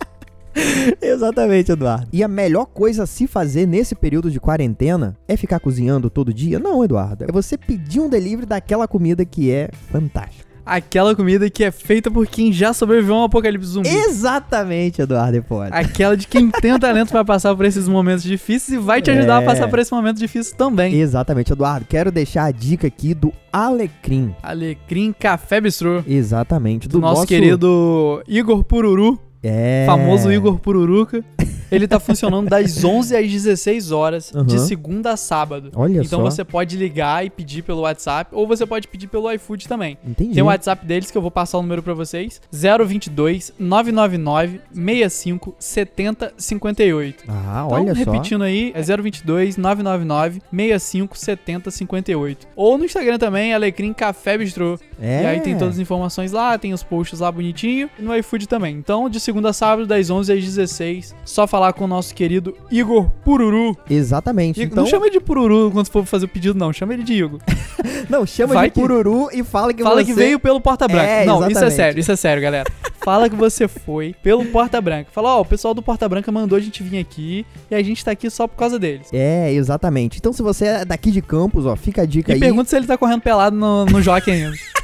[SPEAKER 1] Exatamente, Eduardo. E a melhor coisa a se fazer nesse período de quarentena é ficar cozinhando todo dia? Não, Eduardo. É você pedir um delivery daquela comida que é fantástica.
[SPEAKER 2] Aquela comida que é feita por quem já sobreviveu a um apocalipse zumbi.
[SPEAKER 1] Exatamente, Eduardo Hipólito.
[SPEAKER 2] Aquela de quem tem [LAUGHS] talento pra passar por esses momentos difíceis e vai te ajudar a
[SPEAKER 1] É.
[SPEAKER 2] passar por esse momento difícil também.
[SPEAKER 1] Exatamente, Eduardo. Quero deixar a dica aqui do Alecrim.
[SPEAKER 2] Alecrim Café Bistrô.
[SPEAKER 1] Exatamente.
[SPEAKER 2] Do nosso, querido Igor Pururu,
[SPEAKER 1] É...
[SPEAKER 2] famoso Igor Pururuca. Ele tá funcionando das [LAUGHS] 11 às 16 horas, de
[SPEAKER 1] Aham.
[SPEAKER 2] segunda a sábado.
[SPEAKER 1] Olha
[SPEAKER 2] então
[SPEAKER 1] só.
[SPEAKER 2] você pode ligar e pedir pelo WhatsApp, ou você pode pedir pelo iFood também.
[SPEAKER 1] Entendi.
[SPEAKER 2] Tem o WhatsApp deles que eu vou passar o número pra vocês: 022 999 65 70 58.
[SPEAKER 1] Ah,
[SPEAKER 2] Então,
[SPEAKER 1] olha só.
[SPEAKER 2] repetindo aí, é 022 999 65 70 58. Ou no Instagram também, Alecrim Café Bistrô.
[SPEAKER 1] É.
[SPEAKER 2] E aí tem todas as informações lá, tem os posts lá bonitinho, e no iFood também. Então, de segunda a sábado, das 11 às 16, só falar com o nosso querido Igor Pururu.
[SPEAKER 1] Exatamente.
[SPEAKER 2] Igor-
[SPEAKER 1] Então,
[SPEAKER 2] Não chama de Pururu quando for fazer o pedido, não. Chama ele de Igor. [LAUGHS]
[SPEAKER 1] não, chama
[SPEAKER 2] Vai
[SPEAKER 1] de
[SPEAKER 2] que-
[SPEAKER 1] Pururu e fala que
[SPEAKER 2] Fala
[SPEAKER 1] você...
[SPEAKER 2] que veio pelo Porta Branca.
[SPEAKER 1] É,
[SPEAKER 2] não, isso é
[SPEAKER 1] exatamente.
[SPEAKER 2] sério, isso é sério, galera. Fala que você foi pelo Porta Branca. Fala, ó, o pessoal do Porta Branca mandou a gente vir aqui e a gente tá aqui só por causa deles.
[SPEAKER 1] É, exatamente. Então, se você é daqui de Campos, ó, fica a dica
[SPEAKER 2] E
[SPEAKER 1] aí.
[SPEAKER 2] pergunta se ele tá correndo pelado no, no jockey ainda. [LAUGHS]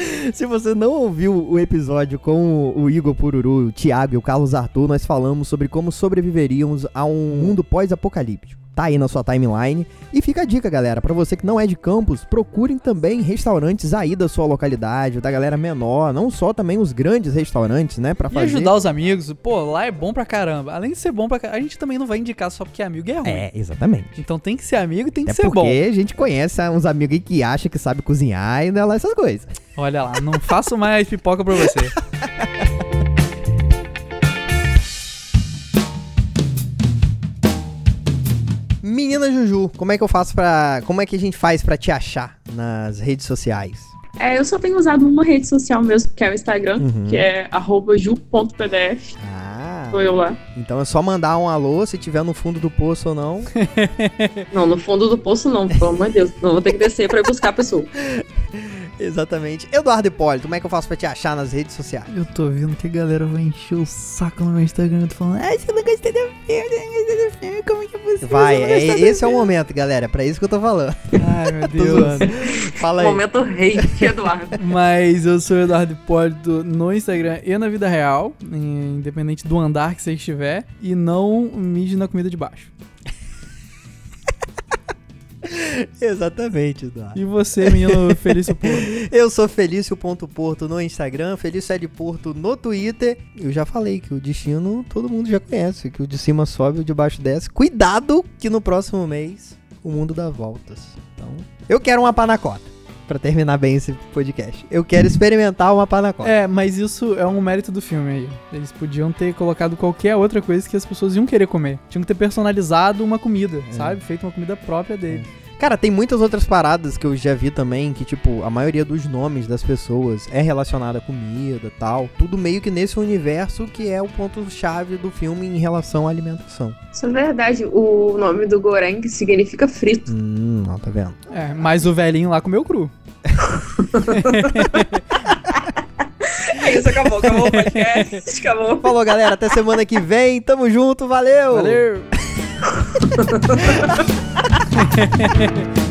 [SPEAKER 2] [LAUGHS]
[SPEAKER 1] Se você não ouviu o episódio com o Igor Pururu, o Thiago e o Carlos Arthur, nós falamos sobre como sobreviveríamos a um mundo pós-apocalíptico. Tá aí na sua timeline. E fica a dica, galera, pra você que não é de Campos, procurem também restaurantes aí da sua localidade, da galera menor, não só também os grandes restaurantes, né, Pra
[SPEAKER 2] E
[SPEAKER 1] fazer.
[SPEAKER 2] ajudar os amigos. Pô, lá é bom pra caramba. Além de ser bom pra caramba, a gente também não vai indicar só porque é amigo e é ruim.
[SPEAKER 1] É, exatamente.
[SPEAKER 2] Então tem que ser amigo e tem que
[SPEAKER 1] É
[SPEAKER 2] ser
[SPEAKER 1] porque
[SPEAKER 2] bom.
[SPEAKER 1] a gente conhece uns amigos aí que acham que sabe cozinhar e não é lá essas coisas.
[SPEAKER 2] Olha lá, não faço mais pipoca pra você. [LAUGHS]
[SPEAKER 1] Menina Juju, como é que eu faço pra. Como é que a gente faz pra te achar nas redes sociais?
[SPEAKER 3] É, eu só tenho usado uma rede social mesmo, que é o Instagram,
[SPEAKER 1] Uhum.
[SPEAKER 3] que é arroba ju.pdf.
[SPEAKER 1] Ah,
[SPEAKER 3] Sou eu lá.
[SPEAKER 1] então é só mandar um alô se tiver no fundo do poço ou não. [LAUGHS]
[SPEAKER 3] Não, no fundo do poço não, pelo amor de Deus. Não vou ter que descer pra ir buscar a pessoa. [LAUGHS]
[SPEAKER 1] Exatamente. Eduardo Hipólito, como é que eu faço pra te achar nas redes sociais?
[SPEAKER 2] Eu tô vendo que a galera vai encher o saco no meu Instagram. Eu tô falando, ai, você não gostei do filme,
[SPEAKER 1] Vai, é, esse é o
[SPEAKER 2] filme?"
[SPEAKER 1] momento, galera. É pra isso que eu tô falando.
[SPEAKER 2] Ai, meu [LAUGHS] Deus.
[SPEAKER 1] Fala aí.
[SPEAKER 3] Momento hate, Eduardo.
[SPEAKER 2] Mas eu sou o Eduardo Hipólito no Instagram e na vida real, independente do andar que você estiver, e não mide na comida de baixo. [LAUGHS]
[SPEAKER 1] Exatamente, Eduardo.
[SPEAKER 2] E você, menino [LAUGHS] Felício Porto?
[SPEAKER 1] Eu sou Felício.porto no Instagram, Felício é de Porto no Twitter. Eu já falei que o destino todo mundo já conhece, que o de cima sobe, o de baixo desce. Cuidado que no próximo mês o mundo dá voltas. Então, eu quero uma panacota. Pra terminar bem esse podcast. Eu quero experimentar uma panacota.
[SPEAKER 2] É, mas isso é um mérito do filme aí. Eles podiam ter colocado qualquer outra coisa que as pessoas iam querer comer. Tinham que ter personalizado uma comida, sabe? Feito uma comida própria dele.
[SPEAKER 1] Cara, tem muitas outras paradas que eu já vi também, que, tipo, a maioria dos nomes das pessoas é relacionada a comida e tal. Tudo meio que nesse universo que é o ponto-chave do filme em relação à alimentação.
[SPEAKER 3] Isso é verdade. O nome do Goreng significa frito.
[SPEAKER 1] Hum, ó, tá vendo?
[SPEAKER 2] É, mas o velhinho lá comeu cru.
[SPEAKER 3] É [LAUGHS] isso, acabou, acabou o podcast. Acabou.
[SPEAKER 1] Falou, galera. Até semana que vem. Tamo junto. Valeu!
[SPEAKER 2] Valeu! ハハハハ!